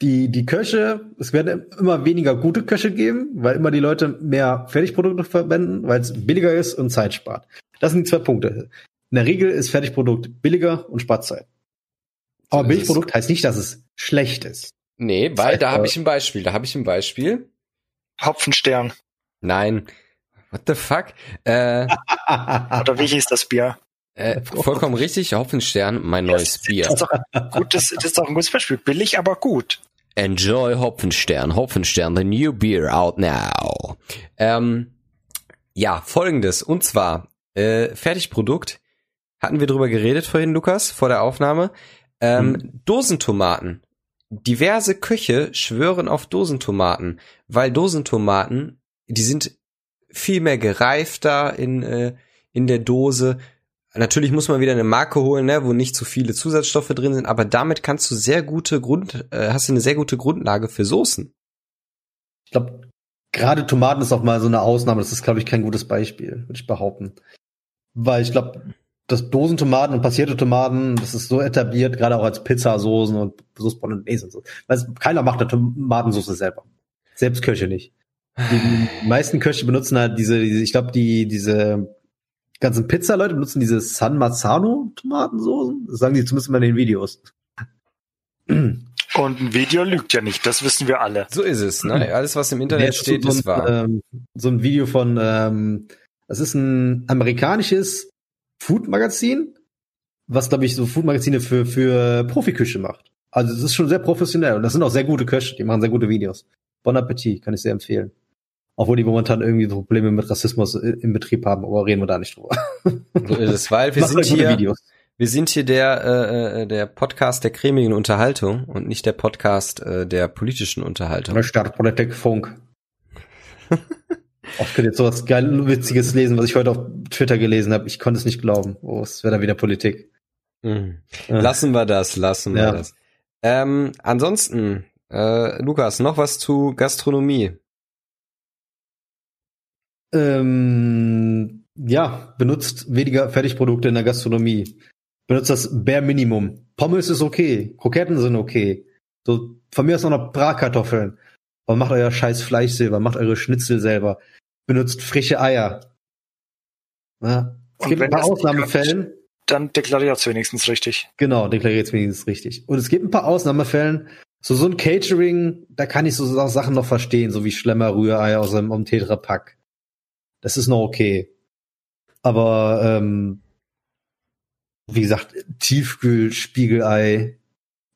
die, die Köche, es werden immer weniger gute Köche geben, weil immer die Leute mehr Fertigprodukte verwenden, weil es billiger ist und Zeit spart. Das sind die zwei Punkte. In der Regel ist Fertigprodukt billiger und spart Zeit. Aber. Billigprodukt heißt nicht, dass es schlecht ist. Nee, weil da habe ich ein Beispiel. Da habe ich ein Beispiel. Hopfenstern. Nein. What the fuck? Äh, Oder wie hieß das Bier? äh, vollkommen richtig. Hopfenstern, mein neues Bier. Das ist doch gut, das, das ist doch ein gutes Beispiel. Billig, aber gut. Enjoy Hopfenstern. Hopfenstern, the new beer out now. Ähm, ja, folgendes. Und zwar, äh, Fertigprodukt. Hatten wir drüber geredet vorhin, Lukas, vor der Aufnahme. Ähm, Dosentomaten. Diverse Köche schwören auf Dosentomaten, weil Dosentomaten, die sind viel mehr gereifter in, äh, in der Dose. Natürlich muss man wieder eine Marke holen, ne, wo nicht zu viele Zusatzstoffe drin sind, aber damit kannst du sehr gute Grund, äh, hast du eine sehr gute Grundlage für Soßen. Ich glaube, gerade Tomaten ist auch mal so eine Ausnahme. Das ist, glaube ich, kein gutes Beispiel, würde ich behaupten. Weil ich glaube, das Dosentomaten und passierte Tomaten, das ist so etabliert, gerade auch als Pizzasoßen und Sauce Bolognese und so. Weil keiner macht eine Tomatensauce selber. Selbst Köche nicht. Die meisten Köche benutzen halt diese, diese ich glaube, die, diese ganzen Pizza-Leute benutzen diese San Marzano Tomatensoßen. Das sagen die zumindest mal in den Videos. Und ein Video lügt ja nicht, das wissen wir alle. So ist es, ne? Alles, was im Internet Jetzt steht, so ist wahr. Ähm, so ein Video von, ähm, das ist ein amerikanisches Food-Magazin, was, glaube ich, so Food-Magazine für, für Profiküche macht. Also es ist schon sehr professionell und das sind auch sehr gute Köche, die machen sehr gute Videos. Bon Appetit, kann ich sehr empfehlen. Obwohl die momentan irgendwie Probleme mit Rassismus i- im Betrieb haben, aber reden wir da nicht drüber. So ist es, weil wir sind hier, Videos. wir sind hier der, äh, äh, der Podcast der cremigen Unterhaltung und nicht der Podcast äh, der politischen Unterhaltung. Stadtpolitik Funk. Oh, ich könnte jetzt sowas geil witziges lesen, was ich heute auf Twitter gelesen habe. Ich konnte es nicht glauben. Oh, es wäre da wieder Politik. Mhm. Ja. Lassen wir das, lassen wir Ja. das. Ähm, ansonsten, äh, Lukas, noch was zu Gastronomie. Ähm, ja, benutzt weniger Fertigprodukte in der Gastronomie. Benutzt das Bare Minimum. Pommes ist okay, Kroketten sind okay. So, von mir aus noch Bratkartoffeln. Aber macht euer scheiß Fleisch selber, macht eure Schnitzel selber. Benutzt frische Eier. Ja. Es gibt ein paar Ausnahmefällen. Dann deklariert wenigstens richtig. Genau, deklariert wenigstens richtig. Und es gibt ein paar Ausnahmefällen. So, so ein Catering, da kann ich so Sachen noch verstehen, so wie Schlemmer Rührei aus einem, einem Tetrapack. Das ist noch okay. Aber, ähm, wie gesagt, Tiefkühlspiegelei,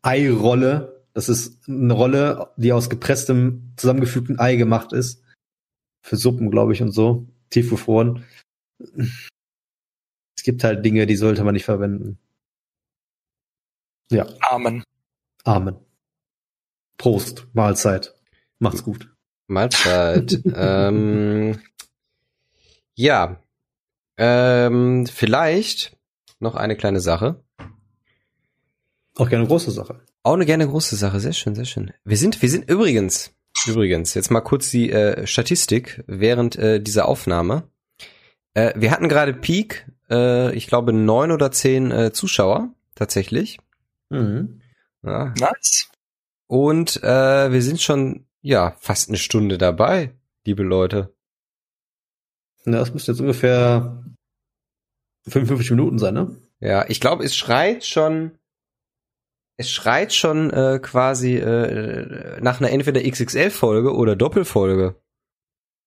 Eirolle, das ist eine Rolle, die aus gepresstem, zusammengefügten Ei gemacht ist. Für Suppen, glaube ich, und so. Tiefgefroren. Es gibt halt Dinge, die sollte man nicht verwenden. Ja, Amen. Amen. Prost, Mahlzeit. Macht's gut. Mahlzeit. ähm, ja, ähm, vielleicht noch eine kleine Sache. Auch gerne große Sache. Auch eine gerne große Sache, sehr schön, sehr schön. Wir sind, wir sind übrigens, übrigens, jetzt mal kurz die äh, Statistik während äh, dieser Aufnahme. Äh, wir hatten gerade Peak, äh, ich glaube neun oder zehn äh, Zuschauer tatsächlich. Mhm. Ja. Nice. Und äh, wir sind schon ja fast eine Stunde dabei, liebe Leute. Ja, das müsste jetzt ungefähr 55 Minuten sein, ne? Ja, ich glaube, es schreit schon, es schreit schon äh, quasi äh, nach einer entweder XXL-Folge oder Doppelfolge.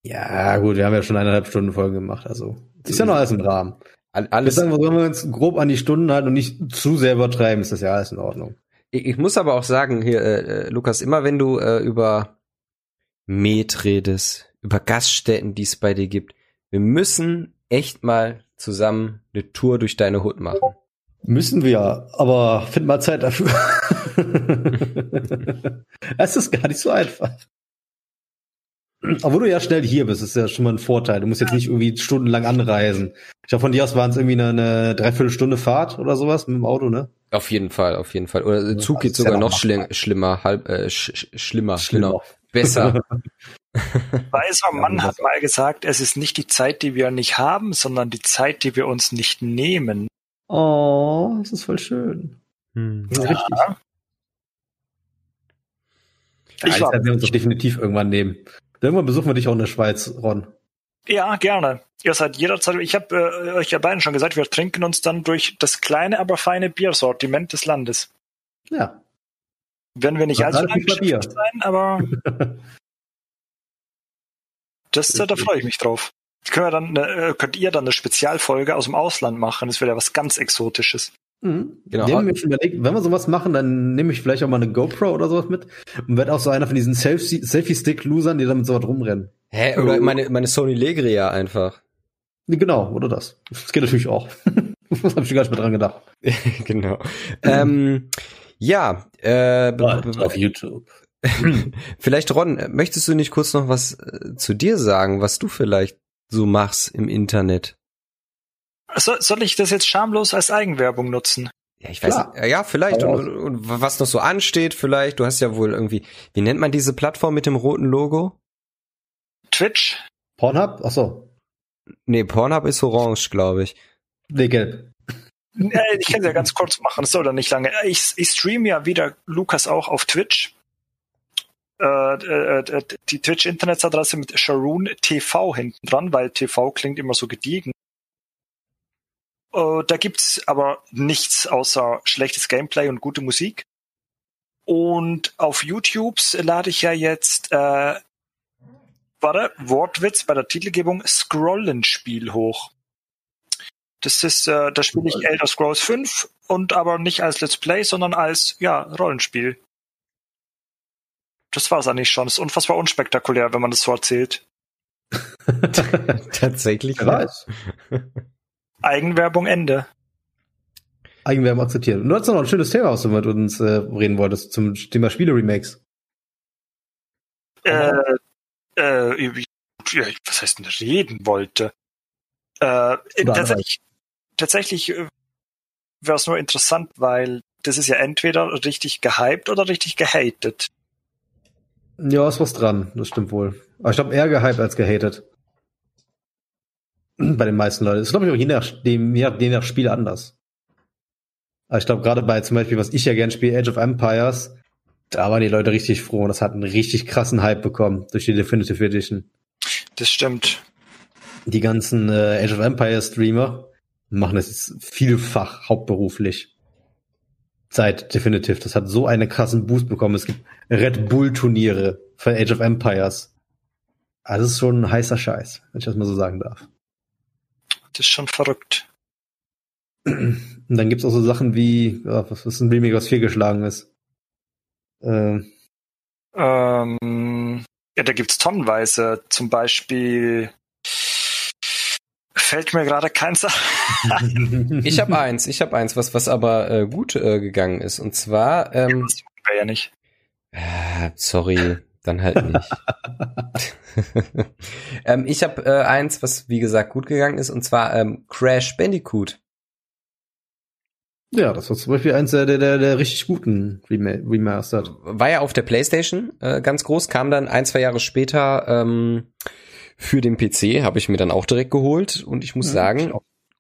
Ja, gut, wir haben ja schon eineinhalb Stunden Folgen gemacht, also ist ja noch alles im Rahmen. Alles. sagen, wir sollen wir uns grob an die Stunden halten und nicht zu sehr übertreiben, ist das ja alles in Ordnung. Ich, ich muss aber auch sagen, hier, äh, Lukas, immer wenn du äh, über Met redest, über Gaststätten, die es bei dir gibt, wir müssen echt mal zusammen eine Tour durch deine Hut machen. Müssen wir, aber find mal Zeit dafür. Es ist gar nicht so einfach. Obwohl du ja schnell hier bist, ist ja schon mal ein Vorteil. Du musst jetzt nicht irgendwie stundenlang anreisen. Ich glaube, von dir aus waren es irgendwie eine, eine Dreiviertelstunde Fahrt oder sowas mit dem Auto, ne? Auf jeden Fall, auf jeden Fall. Oder Ja, Zug geht ist ja sogar noch noch schli schlimmer, halb äh, sch sch schlimmer, Schlimmer. genau. Besser. Weiser Mann hat mal gesagt, es ist nicht die Zeit, die wir nicht haben, sondern die Zeit, die wir uns nicht nehmen. Oh, das ist voll schön. Hm. Das ist richtig. Ich Ja, das werden wir uns doch definitiv irgendwann nehmen. Irgendwann besuchen wir dich auch in der Schweiz, Ron. Ja, gerne. Ihr seid jederzeit. Ich habe äh, euch ja beiden schon gesagt, wir trinken uns dann durch das kleine, aber feine Biersortiment des Landes. Ja. Werden wir nicht Ja, allzu lange sein, aber das, äh, da freue ich mich drauf. Können wir dann, äh, könnt ihr dann eine Spezialfolge aus dem Ausland machen? Das wäre ja was ganz Exotisches. Mhm. Genau. Wir haben überlegt, wenn wir sowas machen, dann nehme ich vielleicht auch mal eine GoPro oder sowas mit und werde auch so einer von diesen Selfie- Selfie-Stick-Losern, die damit so was rumrennen. Hä? Oder meine, meine Sony Legria einfach. Genau, oder das. Das geht natürlich auch. das habe ich gar nicht mehr dran gedacht. genau. ähm, ja, äh, b- YouTube. vielleicht Ron, möchtest du nicht kurz noch was äh, zu dir sagen, was du vielleicht so machst im Internet? So, soll ich das jetzt schamlos als Eigenwerbung nutzen? Ja, ich weiß Klar. nicht. Ja, vielleicht. Und, und, und was noch so ansteht, vielleicht. Du hast ja wohl irgendwie, wie nennt man diese Plattform mit dem roten Logo? Twitch? Pornhub? Ach so. Nee, Pornhub ist orange, glaube ich. Nee, gelb. Äh, ich kann es ja ganz kurz machen, das dauert nicht lange. Ich, ich streame ja wieder Lukas auch auf Twitch. Äh, äh, äh, die Twitch-Internetadresse mit Sharoon TV hinten dran, weil TV klingt immer so gediegen. Da gibt's aber nichts außer schlechtes Gameplay und gute Musik. Und auf YouTube lade ich ja jetzt, äh, warte, Wortwitz bei der Titelgebung Scrollenspiel hoch. Das ist, äh, da spiele ich Elder Scrolls 5 und aber nicht als Let's Play, sondern als, ja, Rollenspiel. Das war's eigentlich schon. Das ist unfassbar unspektakulär, wenn man das so erzählt. Tatsächlich. Wer weiß. Eigenwerbung Ende. Eigenwerbung akzeptiert. Und du hast noch ein schönes Thema, was du mit uns äh, reden wolltest, zum Thema Spiele-Remakes. Äh, äh, ja, was heißt denn reden wollte? Äh, tatsächlich, tatsächlich äh, wäre es nur interessant, weil das ist ja entweder richtig gehypt oder richtig gehatet. Ja, ist was dran, das stimmt wohl. Aber ich glaube eher gehypt als gehatet. Bei den meisten Leuten. Das ist, glaube ich, auch je nach, dem, je nach, je nach Spiel anders. Aber ich glaube, gerade bei zum Beispiel, was ich ja gern spiele, Age of Empires, da waren die Leute richtig froh und das hat einen richtig krassen Hype bekommen durch die Definitive Edition. Das stimmt. Die ganzen äh, Age of Empires Streamer machen das jetzt vielfach hauptberuflich. Seit Definitive. Das hat so einen krassen Boost bekommen. Es gibt Red Bull Turniere für Age of Empires. Also das ist schon ein heißer Scheiß, wenn ich das mal so sagen darf. Das ist schon verrückt. Und dann gibt's auch so Sachen wie, was ist ein Remake, was fehlgeschlagen ist? Äh, Ähm, ja, da gibt's tonnenweise. Zum Beispiel fällt mir gerade keins ein. Ich habe eins, ich habe eins, was was aber äh, gut äh, gegangen ist. Und zwar, ähm, Das wäre ja nicht. äh, sorry, dann halt nicht. ähm, ich habe äh, eins, was wie gesagt gut gegangen ist, und zwar ähm, Crash Bandicoot. ja, das war zum Beispiel eins der, der, der richtig guten Rema Remastered. War ja auf der PlayStation äh, ganz groß, kam dann ein zwei Jahre später ähm, für den PC, habe ich mir dann auch direkt geholt und ich muss Ja, sagen,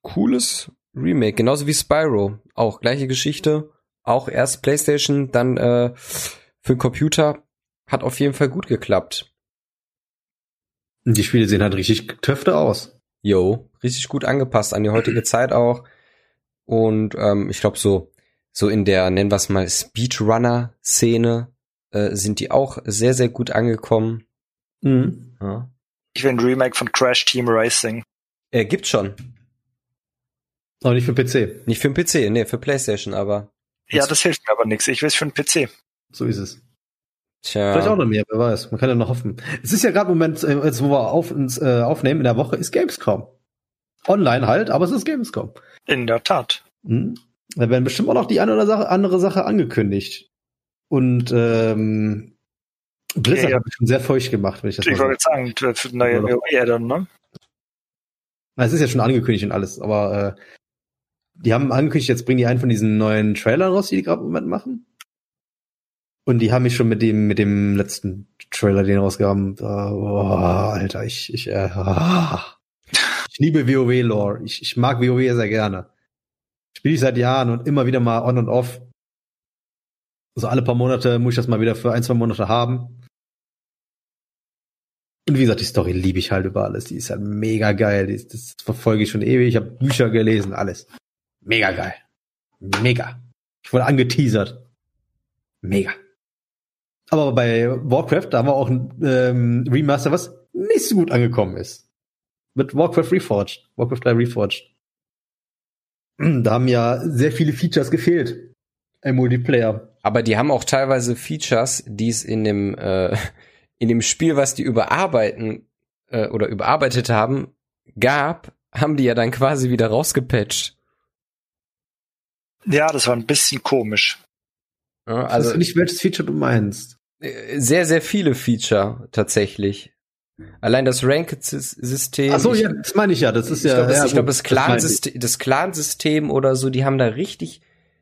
cooles Remake, genauso wie Spyro, auch gleiche Geschichte, auch erst PlayStation, dann äh, für den Computer, hat auf jeden Fall gut geklappt. Die Spiele sehen halt richtig töfte aus. Yo, richtig gut angepasst an die heutige Zeit auch. Und ähm, ich glaube so, so in der, nennen wir es mal, Speedrunner-Szene äh, sind die auch sehr, sehr gut angekommen. Mhm. Ja. Ich will ein Remake von Crash Team Racing. Äh, gibt's schon. Aber nicht für PC. Nicht für den PC, nee, für PlayStation, aber. Ja, das hilft mir aber nichts. Ich will es für den PC. So ist es. Tja. Vielleicht auch noch mehr, wer weiß. Man kann ja noch hoffen. Es ist ja gerade im Moment, äh, jetzt wo wir auf, uns, äh, aufnehmen, in der Woche ist Gamescom. Online halt, aber es ist Gamescom. In der Tat. Mhm. Da werden bestimmt auch noch die eine oder Sache, andere Sache angekündigt. Und ähm, Blizzard Ja, ja. hat mich schon sehr feucht gemacht, wenn ich das Ich wollte sagen, für die neue Ja. WoW-Addon, ne? Na, Es ist ja schon angekündigt und alles, aber äh, die haben angekündigt, jetzt bringen die einen von diesen neuen Trailern raus, die die gerade im Moment machen. Und die haben mich schon mit dem mit dem letzten Trailer, den rausgaben, äh, oh, Alter, ich ich äh, ah. ich liebe WoW Lore. Ich, ich mag WoW sehr gerne. Spiele ich seit Jahren und immer wieder mal on und off. So alle paar Monate muss ich das mal wieder für ein, zwei Monate haben. Und wie gesagt, die Story liebe ich halt über alles. Die ist halt mega geil. Die, das verfolge ich schon ewig. Ich habe Bücher gelesen, alles. Mega geil. Mega. Ich wurde angeteasert. Mega. Aber bei Warcraft, da haben wir auch ein ähm, Remaster, was nicht so gut angekommen ist. Mit Warcraft Reforged. Warcraft 3 Reforged. Da haben ja sehr viele Features gefehlt. Im Multiplayer. Aber die haben auch teilweise Features, die es in dem, äh, in dem Spiel, was die überarbeiten äh, oder überarbeitet haben, gab, haben die ja dann quasi wieder rausgepatcht. Ja, das war ein bisschen komisch. Ja, Also also nicht, welches Feature du meinst. äh, sehr, sehr viele Feature tatsächlich. Allein das Ranked-System. Ach so, ich- ja, das meine ich ja. Das ist ich ja. glaube, das, ja, ich glaub, gut, das ich. Clan-System, das Clan-System oder so, die haben da richtig,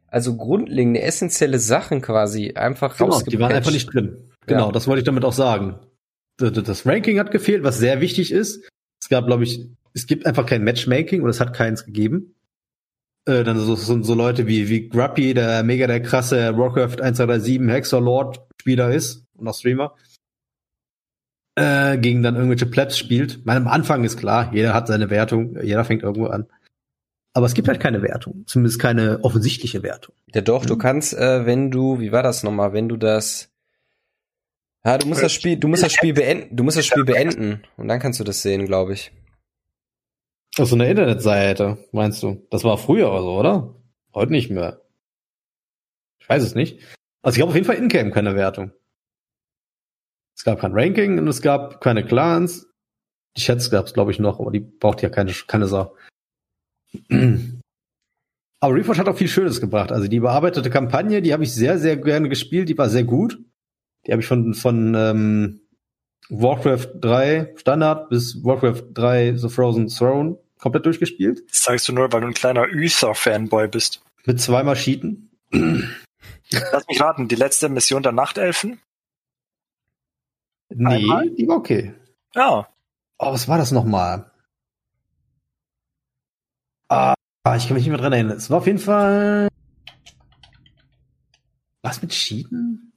also grundlegende, essentielle Sachen quasi einfach Genau, rausgepatcht. die waren einfach nicht drin. Genau, Ja. das wollte ich damit auch sagen. Das Ranking hat gefehlt, was sehr wichtig ist. Es gab, glaube ich, es gibt einfach kein Matchmaking oder es hat keins gegeben. Äh, dann so, so, so Leute wie, wie Gruppy, der mega der krasse Warcraft 1237 Hexer Lord Spieler ist und auch Streamer, äh, gegen dann irgendwelche Plebs spielt. Weil am Anfang ist klar, jeder hat seine Wertung, jeder fängt irgendwo an. Aber es gibt halt keine Wertung, zumindest keine offensichtliche Wertung. Ja doch, du Mhm. kannst, äh, wenn du, wie war das nochmal, wenn du das, ja, du musst das Spiel, du musst das Spiel beenden, du musst das Spiel beenden und dann kannst du das sehen, glaube ich. Auf so einer Internetseite, meinst du? Das war früher oder so, oder? Heute nicht mehr. Ich weiß es nicht. Also ich habe auf jeden Fall in-game keine Wertung. Es gab kein Ranking und es gab keine Clans. Die Chats gab es, glaube ich, noch, aber die braucht ja keine, keine Sau. Aber Reforged hat auch viel Schönes gebracht. Also die überarbeitete Kampagne, die habe ich sehr, sehr gerne gespielt. Die war sehr gut. Die habe ich von, von ähm, Warcraft 3 Standard bis Warcraft 3 The Frozen Throne komplett durchgespielt. Das sagst du nur, weil du ein kleiner Uther-Fanboy bist. Mit zweimal Cheaten. Lass mich raten, die letzte Mission der Nachtelfen? Nee, Einmal? die war okay. Ja. Oh, was war das nochmal? Ah, ich kann mich nicht mehr dran erinnern. Es war auf jeden Fall. Was mit Cheaten?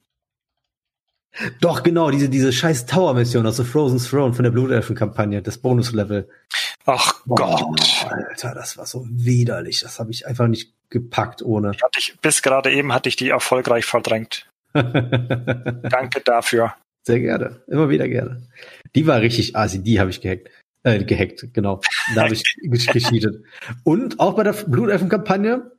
Doch, genau, diese, diese scheiß Tower-Mission aus The Frozen Throne von der Blutelfen-Kampagne, das Bonus-Level. Ach Boah, Gott. Alter, das war so widerlich. Das habe ich einfach nicht gepackt ohne. Hatte ich, bis gerade eben hatte ich die erfolgreich verdrängt. Danke dafür. Sehr gerne. Immer wieder gerne. Die war richtig assi, die habe ich gehackt. Äh, gehackt, genau. Da habe ich gesch- gecheatet. Und auch bei der Blutelfen-Kampagne,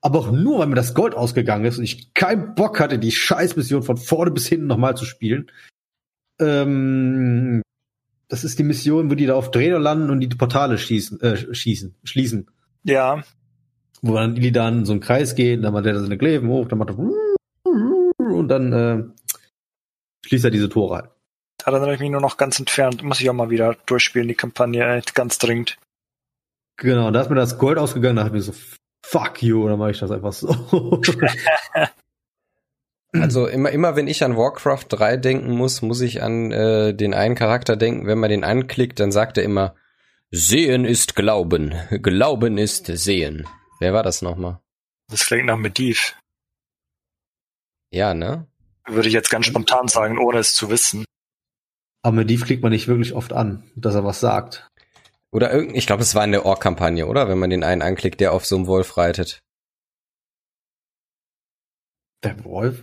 aber auch nur, weil mir das Gold ausgegangen ist und ich keinen Bock hatte, die Scheißmission von vorne bis hinten nochmal zu spielen. Ähm, das ist die Mission, wo die da auf Drehner landen und die Portale schießen, äh, schießen, schließen. Ja, Wo dann Illidan in so einen Kreis geht, dann macht er seine Kleven hoch, dann macht er und dann äh, schließt er diese Tore halt. da erinnere ich mich nur noch ganz entfernt. Muss ich auch mal wieder durchspielen, die Kampagne, ganz dringend. Genau, da ist mir das Gold ausgegangen, da hab ich mir so, fuck you, dann mache ich das einfach so. Also immer, immer wenn ich an Warcraft 3 denken muss, muss ich an äh, den einen Charakter denken. Wenn man den anklickt, dann sagt er immer, Sehen ist Glauben, Glauben ist Sehen. Wer war das nochmal? Das klingt nach Mediv. Ja, ne? Würde ich jetzt ganz spontan sagen, ohne es zu wissen. Aber mit Div klickt man nicht wirklich oft an, dass er was sagt. Oder irgend, ich glaube, es war in der Ork-Kampagne, oder? Wenn man den einen anklickt, der auf so einem Wolf reitet. Der Wolf?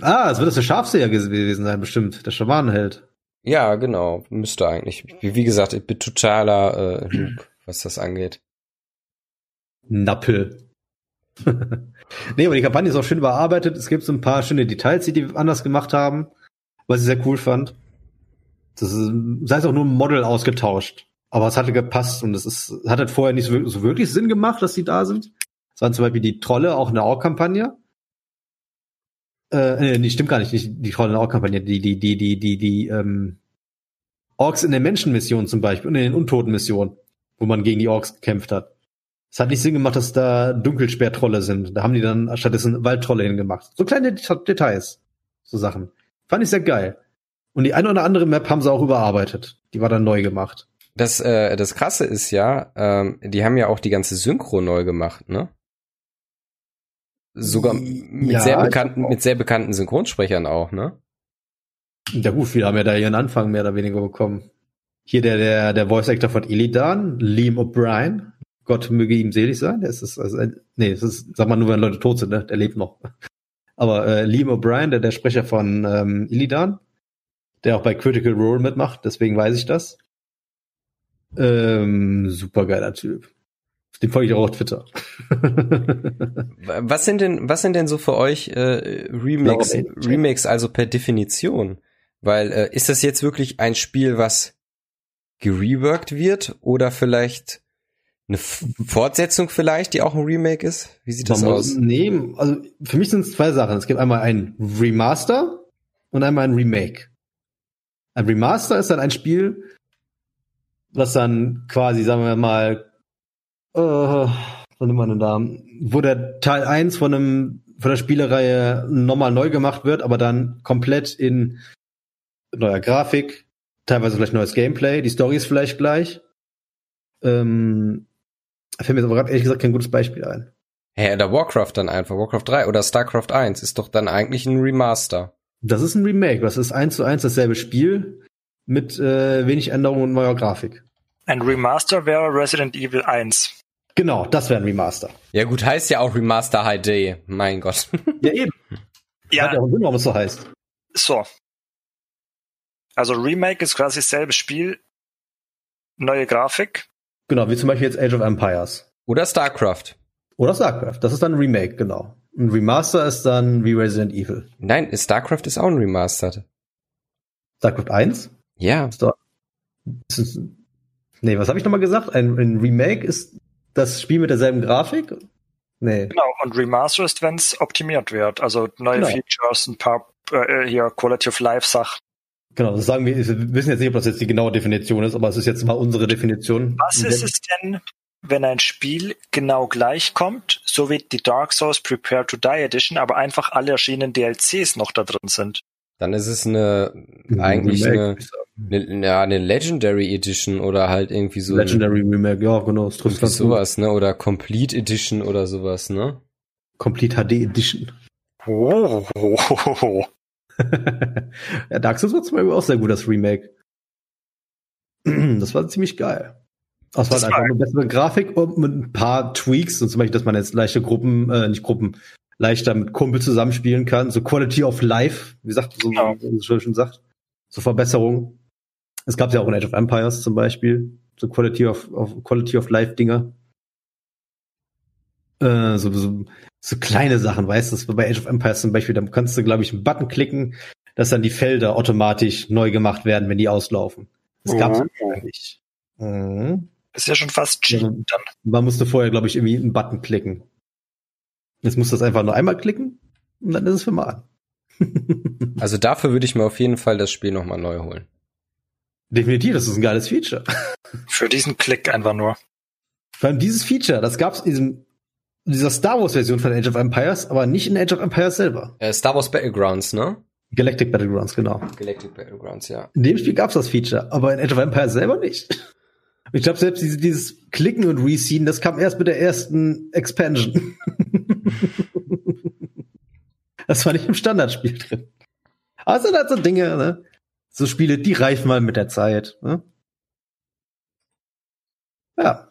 Ah, es wird das der Schafseher gewesen sein, bestimmt. Der Schamanenheld. Ja, genau. Müsste eigentlich. Wie, wie gesagt, ich bin totaler äh, Noob, was das angeht. Nappel. nee, aber die Kampagne ist auch schön überarbeitet. Es gibt so ein paar schöne Details, die die anders gemacht haben, was ich sehr cool fand. Das ist, sei es auch nur ein Model ausgetauscht. Aber es hatte gepasst und es ist, hat halt vorher nicht so, wirklich Sinn gemacht, dass die da sind. Es waren zum Beispiel die Trolle auch in der Ork-Kampagne. Äh, nee, stimmt gar nicht, nicht die Trolle in der Ork-Kampagne, die, die, die, die, die, die, ähm, Orks in der Menschenmission zum Beispiel und in den Untoten-Missionen, wo man gegen die Orks gekämpft hat. Es hat nicht Sinn gemacht, dass da Dunkelsperrtrolle sind. Da haben die dann stattdessen Waldtrolle hingemacht. So kleine Det- Details. So Sachen. Fand ich sehr geil. Und die eine oder andere Map haben sie auch überarbeitet. Die war dann neu gemacht. Das, äh, das Krasse ist ja, ähm, die haben ja auch die ganze Synchro neu gemacht, ne? Sogar mit Ja, sehr bekannten, mit sehr bekannten Synchronsprechern auch, ne? Ja gut, viele haben ja da ihren Anfang mehr oder weniger bekommen. Hier der, der, der Voice Actor von Illidan, Liam O'Brien. Gott möge ihm selig sein. Der ist, das- also, ein- nee, das ist, sag mal nur, wenn Leute tot sind, ne? Der lebt noch. Aber äh, Liam O'Brien, der, der Sprecher von ähm, Illidan, der auch bei Critical Role mitmacht, deswegen weiß ich das. Ähm, super geiler Typ. Den folge ich auch auf Twitter. Was sind denn, was sind denn so für euch äh, Remakes. Remakes also per Definition? Weil äh, ist das jetzt wirklich ein Spiel, was gereworked wird oder vielleicht eine F Fortsetzung vielleicht, die auch ein Remake ist? Wie sieht das Man aus? muss- Nee, also für mich sind es zwei Sachen. Es gibt einmal ein Remaster und einmal ein Remake. Ein Remaster ist dann ein Spiel, was dann quasi, sagen wir mal, äh, was nimmt man denn da, wo der Teil 1 von einem von der Spielereihe nochmal neu gemacht wird, aber dann komplett in neuer Grafik, teilweise vielleicht neues Gameplay, die Story ist vielleicht gleich. Ähm, fällt mir jetzt aber gerade ehrlich gesagt kein gutes Beispiel ein. Hä, oder Warcraft dann einfach, Warcraft 3 oder StarCraft 1 ist doch dann eigentlich ein Remaster. Das ist ein Remake. Das ist eins zu eins dasselbe Spiel mit äh, wenig Änderungen und neuer Grafik. Ein Remaster wäre Resident Evil 1. Genau, das wäre ein Remaster. Ja gut, heißt ja auch Remaster HD, mein Gott. Ja, eben. Hat ja Ja, auch einen Sinn, warum es so heißt. so. Also Remake ist quasi dasselbe Spiel, neue Grafik. Genau, wie zum Beispiel jetzt Age of Empires. Oder StarCraft. Oder StarCraft. Das ist dann ein Remake, genau. Ein Remaster ist dann wie Resident Evil. Nein, StarCraft ist auch ein Remastered. StarCraft 1? Ja. Ist doch, ist nee, was habe ich nochmal gesagt? Ein, ein Remake ist das Spiel mit derselben Grafik? Nee. Genau, und Remaster ist, wenn es optimiert wird. Also neue Genau. Features, ein paar äh, hier Quality of Life Sachen. Genau, das sagen wir, wir wissen jetzt nicht, ob das jetzt die genaue Definition ist, aber es ist jetzt mal unsere Definition. Was ist es denn, wenn ein Spiel genau gleich kommt, so wie die Dark Souls Prepare to Die Edition, aber einfach alle erschienenen DLCs noch da drin sind? Dann ist es eine, Ein eigentlich Remake, eine, ja, eine Legendary Edition oder halt irgendwie so. Legendary Remake, ja, genau. Das trifft ganz gut. sowas, ne? Oder Complete Edition oder sowas, ne? Complete HD Edition. Oh, ja, Dark Souls war zum Beispiel auch sehr gut, das Remake. Das war ziemlich geil. Das war Das war- einfach eine bessere Grafik und mit ein paar Tweaks und zum Beispiel, dass man jetzt leichte Gruppen, äh, nicht Gruppen, leichter mit Kumpel zusammenspielen kann. So Quality of Life, wie sagt, so, Genau. wie es schon sagt. So Verbesserungen. Es gab ja auch in Age of Empires zum Beispiel. So Quality of, of Quality of Life Dinger. Äh, so, so, so kleine Sachen, weißt du, bei Age of Empires zum Beispiel, da kannst du, glaube ich, einen Button klicken, dass dann die Felder automatisch neu gemacht werden, wenn die auslaufen. Das gab's Oh. vorher nicht. Mhm. ist ja schon fast cheat Ja. dann. Man musste vorher, glaube ich, irgendwie einen Button klicken. Jetzt musst du das einfach nur einmal klicken und dann ist es für mal an. Also dafür würde ich mir auf jeden Fall das Spiel nochmal neu holen. Definitiv, das ist ein geiles Feature. Für diesen Klick einfach nur. Vor allem dieses Feature, das gab's in diesem, in dieser Star Wars Version von Age of Empires, aber nicht in Age of Empires selber. Äh, Star Wars Battlegrounds, ne? Galactic Battlegrounds, genau. Galactic Battlegrounds, ja. In dem Spiel gab's das Feature, aber in Age of Empires selber nicht. Ich glaube, selbst dieses, dieses Klicken und Reseen, das kam erst mit der ersten Expansion. das war nicht im Standardspiel drin. Aber es sind halt so Dinge, ne? So Spiele, die reifen mal mit der Zeit. Ne? Ja.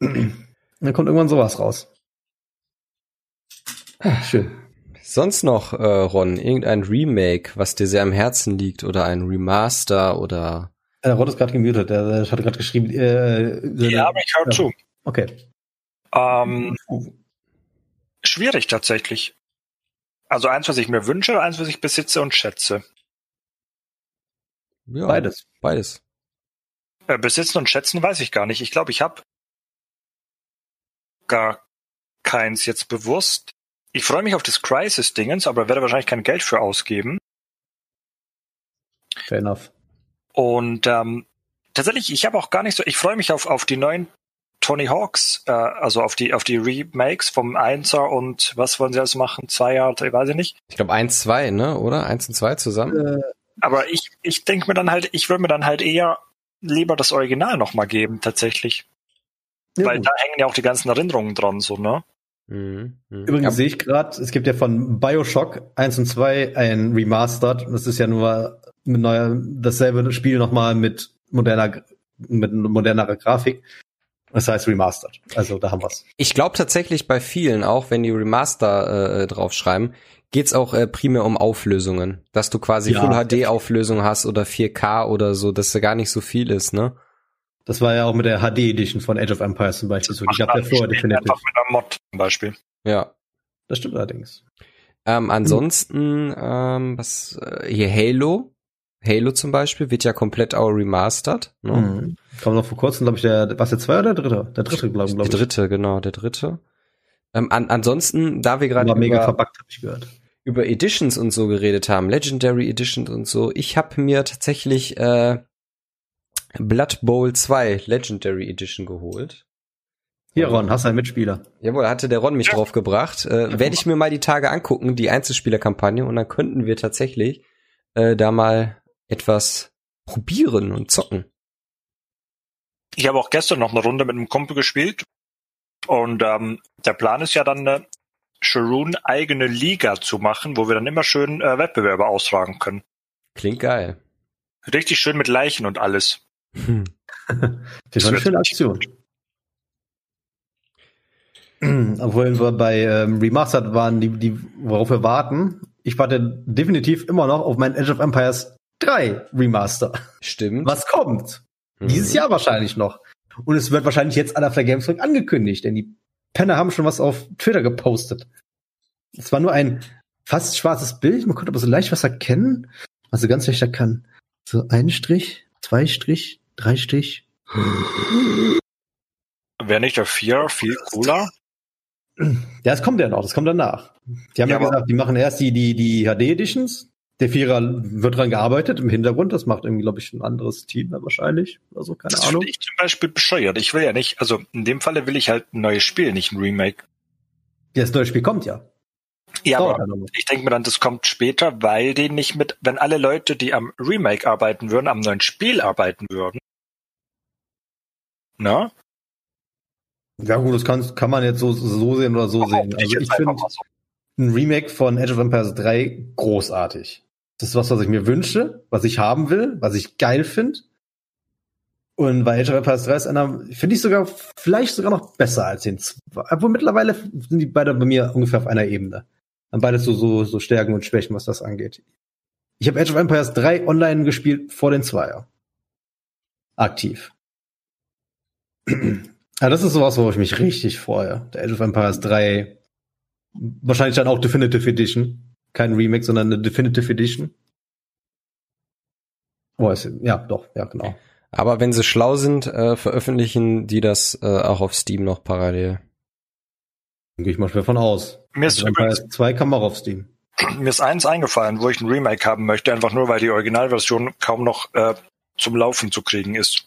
Dann kommt irgendwann sowas raus. Schön. Sonst noch, äh, Ron, irgendein Remake, was dir sehr am Herzen liegt oder ein Remaster oder Der Rott ist gerade gemutet, der, der hat gerade geschrieben. Äh, Ja, aber ich hör Ja. zu. Okay. Ähm, schwierig tatsächlich. Also eins, was ich mir wünsche, eins, was ich besitze und schätze. Ja, Beides. Beides. Äh, besitzen und schätzen weiß ich gar nicht. Ich glaube, ich habe gar keins jetzt bewusst. Ich freue mich auf das Crisis-Dingens, aber werde wahrscheinlich kein Geld für ausgeben. Fair enough. Und ähm, tatsächlich, ich habe auch gar nicht so, ich freue mich auf, auf die neuen Tony Hawks, äh, also auf die, auf die Remakes vom Einser und was wollen sie alles machen? Zwei Jahre, drei, weiß ich nicht. Ich glaube eins, zwei, ne? Oder? Eins und zwei zusammen? Äh, Aber ich, ich denke mir dann halt, ich würde mir dann halt eher lieber das Original nochmal geben, tatsächlich. ja, Weil gut. da hängen ja auch die ganzen Erinnerungen dran, so, ne? Mhm. mhm. Übrigens Ja, sehe ich gerade, es gibt ja von Bioshock 1 und 2 ein Remastered. Das ist ja nur mit neuer, dasselbe Spiel nochmal mit moderner, mit modernerer Grafik. Das heißt Remastered. Also da haben wir's. ich glaube tatsächlich bei vielen, auch wenn die Remaster äh, draufschreiben, geht's auch äh, primär um Auflösungen. Dass du quasi Ja. Full HD Auflösung hast oder 4K oder so, dass da gar nicht so viel ist, ne? Das war ja auch mit der HD Edition von Age of Empires zum Beispiel so. Die gab ja vorher definitiv. Einfach mit einer Mod zum Beispiel. Ja. Das stimmt allerdings. Ähm, ansonsten, ähm, was äh, hier Halo, Halo zum Beispiel wird ja komplett auch remastered. Ne? Mhm. Kam noch vor kurzem, glaube ich, der, was der zwei oder der dritte? Der dritte, glaube glaub Der ich. dritte, genau, der dritte. Ähm, an, ansonsten, da wir gerade War mega verbuggt, habe ich gehört. Über Editions und so geredet haben, Legendary Editions und so, ich habe mir tatsächlich äh, Blood Bowl 2 Legendary Edition geholt. Hier, Ron, hast du einen Mitspieler. Jawohl, hatte der Ron mich Ja. drauf gebracht. Äh, Werde ich mir mal die Tage angucken, die Einzelspielerkampagne, und dann könnten wir tatsächlich äh, da mal etwas probieren und zocken. Ich habe auch gestern noch eine Runde mit einem Kumpel gespielt. Und ähm, der Plan ist ja dann eine Sharoon eigene Liga zu machen, wo wir dann immer schön äh, Wettbewerbe austragen können. Klingt geil. Richtig schön mit Leichen und alles. Hm. Das war eine schöne Aktion. Obwohl wir bei ähm, Remastered waren, die, die, worauf wir warten. Ich warte definitiv immer noch auf mein Age of Empires 3 Remaster. Stimmt. Was kommt? Mhm. Dieses Jahr wahrscheinlich noch. Und es wird wahrscheinlich jetzt an der Gamescom angekündigt, denn die Penner haben schon was auf Twitter gepostet. Es war nur ein fast schwarzes Bild, man konnte aber so leicht was erkennen, was so ganz leicht erkennen. So ein Strich, zwei Strich, drei Strich. Wäre nicht der Vier viel cooler? Ja, das kommt ja noch, das kommt danach. Die haben ja, Ja, gesagt, die machen erst die, die, die HD-Editions. Der Vierer wird dran gearbeitet im Hintergrund. Das macht irgendwie, glaube ich, ein anderes Team dann wahrscheinlich. Also keine Das Ahnung. finde ich zum Beispiel bescheuert. Ich will ja nicht, also in dem Falle will ich halt ein neues Spiel, nicht ein Remake. Ja, das neue Spiel kommt ja. Ja, Dauert aber ich denke mir dann, das kommt später, weil die nicht mit, wenn alle Leute, die am Remake arbeiten würden, am neuen Spiel arbeiten würden. Na? Ja gut, das kann, kann man jetzt so, so sehen oder so sehen. Behaupte Also ich finde so. ein Remake von Age of Empires 3 großartig. Das ist was, was ich mir wünsche, was ich haben will, was ich geil finde. Und bei Age of Empires 3 ist einer, finde ich sogar, vielleicht sogar noch besser als den zwei. Obwohl mittlerweile sind die beide bei mir ungefähr auf einer Ebene. Haben beides so, so, so Stärken und Schwächen, was das angeht. Ich habe Age of Empires 3 online gespielt vor den Zweier. Aktiv. Ja, das ist sowas, wo ich mich richtig freue. Der Age of Empires 3, wahrscheinlich dann auch Definitive Edition. Kein Remake, sondern eine Definitive Edition. Oh, ist, ja, doch, ja, genau. Aber wenn sie schlau sind, äh, veröffentlichen die das äh, auch auf Steam noch parallel. Dann gehe ich mal schwer von aus. Mir ist Age of Empires 2 kam auch auf Steam. Mir ist eins eingefallen, wo ich ein Remake haben möchte, einfach nur, weil die Originalversion kaum noch äh, zum Laufen zu kriegen ist.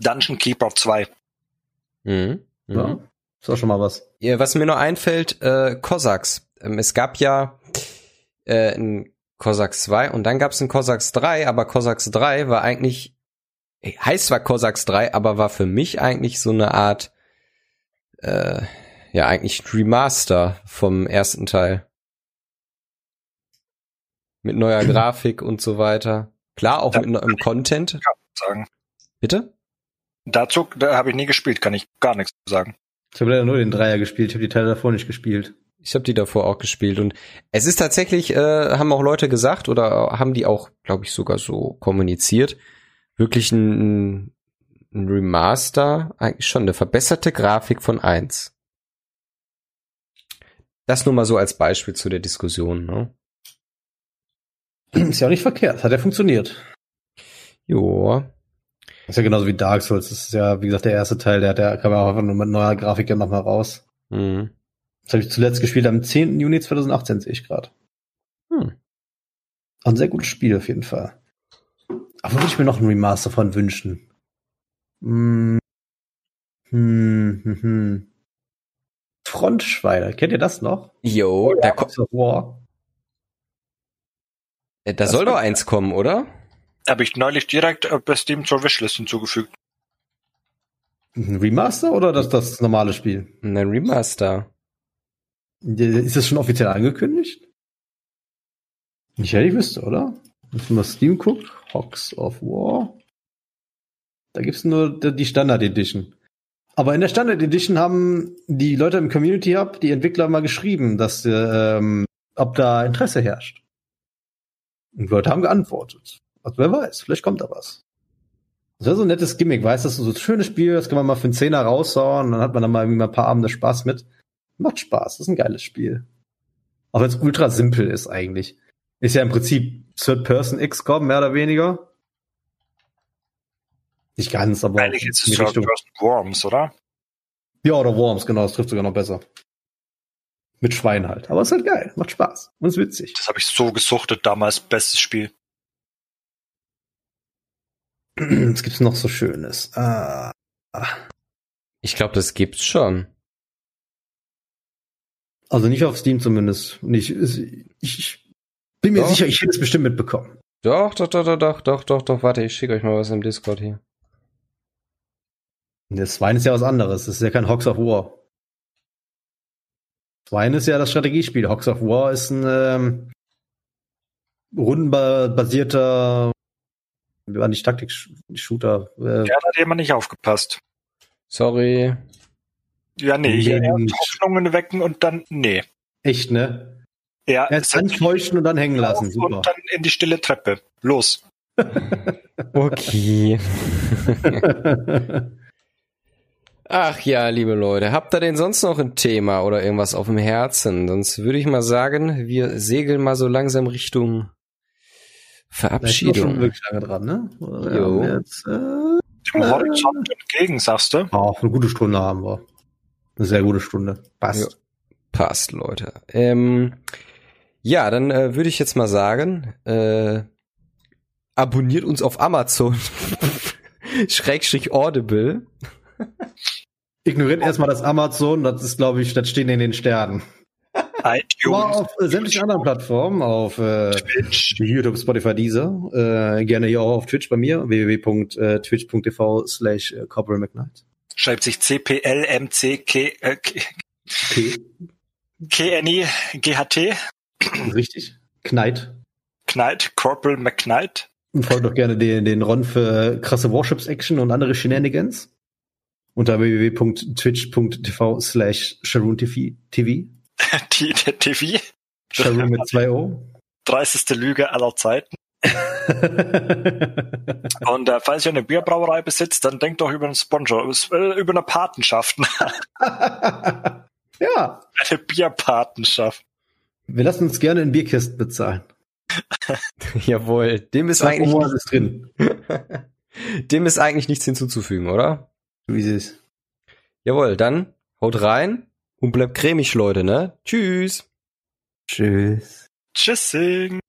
Dungeon Keeper 2. Mhm. Mhm. Ja, ist auch schon mal was. Ja, was mir noch einfällt, äh, Cossacks. Ähm, es gab ja äh, ein Cossacks 2 und dann gab es ein Cossacks 3, aber Cossacks 3 war eigentlich, äh, heißt zwar Cossacks 3, aber war für mich eigentlich so eine Art, äh, ja, eigentlich Remaster vom ersten Teil. Mit neuer Grafik und so weiter. Klar, auch Da- mit neuem Content. Sagen. Bitte? Dazu da habe ich nie gespielt, kann ich gar nichts sagen. Ich habe leider nur den Dreier gespielt, ich habe die Teile davor nicht gespielt. Ich habe die davor auch gespielt und es ist tatsächlich, äh, haben auch Leute gesagt oder haben die auch, glaube ich, sogar so kommuniziert, wirklich ein, ein Remaster, eigentlich schon eine verbesserte Grafik von eins. Das nur mal so als Beispiel zu der Diskussion. Ne? Ist ja auch nicht verkehrt, hat ja funktioniert. Jo, Ist ja genauso wie Dark Souls. Das ist ja, wie gesagt, der erste Teil, der, der kam ja auch einfach nur mit neuer Grafik ja nochmal raus. hm. Das habe ich zuletzt gespielt am 10. Juni 2018, sehe ich gerade. Hm. Auch ein sehr gutes Spiel auf jeden Fall. Aber würde ich mir noch ein Remaster von wünschen? Hm. Hm, hm, hm. Frontschweine, kennt ihr das noch? Jo, da, ko- House of War. äh, da soll doch eins kommen, oder? Habe ich neulich direkt äh, bei Steam zur Wishlist hinzugefügt. Ein Remaster oder das, das normale Spiel? Ein Remaster. Ist das schon offiziell angekündigt? Nicht, ja, ich wüsste, oder? Wenn man Steam guckt, Hawks of War. Da gibt's nur die Standard Edition. Aber in der Standard Edition haben die Leute im Community Hub, die Entwickler mal geschrieben, dass ähm, ob da Interesse herrscht. Und Leute haben geantwortet. Also wer weiß, vielleicht kommt da was. Das wäre so ein nettes Gimmick, weißt du, so ein schönes Spiel, das kann man mal für einen Zehner raushauen, dann hat man dann mal irgendwie mal ein paar Abende Spaß mit. Macht Spaß, das ist ein geiles Spiel. Auch wenn es ultra simpel ist eigentlich. Ist ja im Prinzip Third-Person XCOM, mehr oder weniger. Nicht ganz, aber Eigentlich ist es die Third Richtung. Person Worms, oder? Ja, oder Worms, genau, das trifft sogar noch besser. Mit Schwein halt. Aber es ist halt geil, macht Spaß und ist witzig. Das habe ich so gesuchtet damals. Bestes Spiel. Was gibt's noch so Schönes? Ah, Ich glaube, das gibt's schon. Also nicht auf Steam zumindest. Und ich, ich, ich bin mir Doch. sicher, ich hätte es bestimmt mitbekommen. Doch, doch, doch, doch, doch, doch, doch, doch. Warte, ich schicke euch mal was im Discord hier. Das Swine ist ja was anderes. Das ist ja kein Hawks of War. Swine ist ja das Strategiespiel. Hawks of War ist ein ähm, rundenbasierter, war nicht Taktik-Shooter. Äh, Ja, da hat jemand nicht aufgepasst. Sorry. Ja, nee, hier Hoffnungen wecken und dann, nee. Echt, ne? Ja, Erst antäuschen und dann hängen lassen. Super. Und dann in die stille Treppe. Los. Okay. Ach ja, liebe Leute, habt ihr denn sonst noch ein Thema oder irgendwas auf dem Herzen? Sonst würde ich mal sagen, wir segeln mal so langsam Richtung Verabschiedung. Verabschiedung. wirklich lange dran, ne? Jo. Jetzt, äh, Dem Horizont entgegen, sagst du? auch eine gute Stunde haben wir. Eine sehr gute Stunde. Passt. Passt, Leute. Ähm, ja, dann äh, würde ich jetzt mal sagen, äh, abonniert uns auf Amazon. Schrägstrich Audible. Ignoriert erstmal das Amazon, das ist, glaube ich, das steht in den Sternen. Aber auf äh, sämtlichen anderen Plattformen, auf äh, Twitch. YouTube, Spotify, Deezer, äh, gerne hier auch auf Twitch bei mir, www.twitch.tv slash äh, Corporal McKnight. Schreibt sich CPLMCK, äh, richtig. Knight. Knight, Corporal McKnight. Und folgt doch gerne den, den Ron für krasse Warships-Action und andere Shenanigans. Unter www.twitch.tv slash Sharoon TV. Der TV. Sharoon mit zwei O. Dreisteste Lüge aller Zeiten. Und äh, falls ihr eine Bierbrauerei besitzt, dann denkt doch über einen Sponsor, äh, über eine Patenschaft. ja, eine Bierpatenschaft. wir lassen uns gerne in Bierkisten bezahlen. Jawohl. Dem ist eigentlich, wo alles drin. dem ist eigentlich nichts hinzuzufügen, oder? Wie sie ist. Jawohl, dann haut rein und bleibt cremig, Leute, ne? Tschüss. Tschüss. Tschüssing.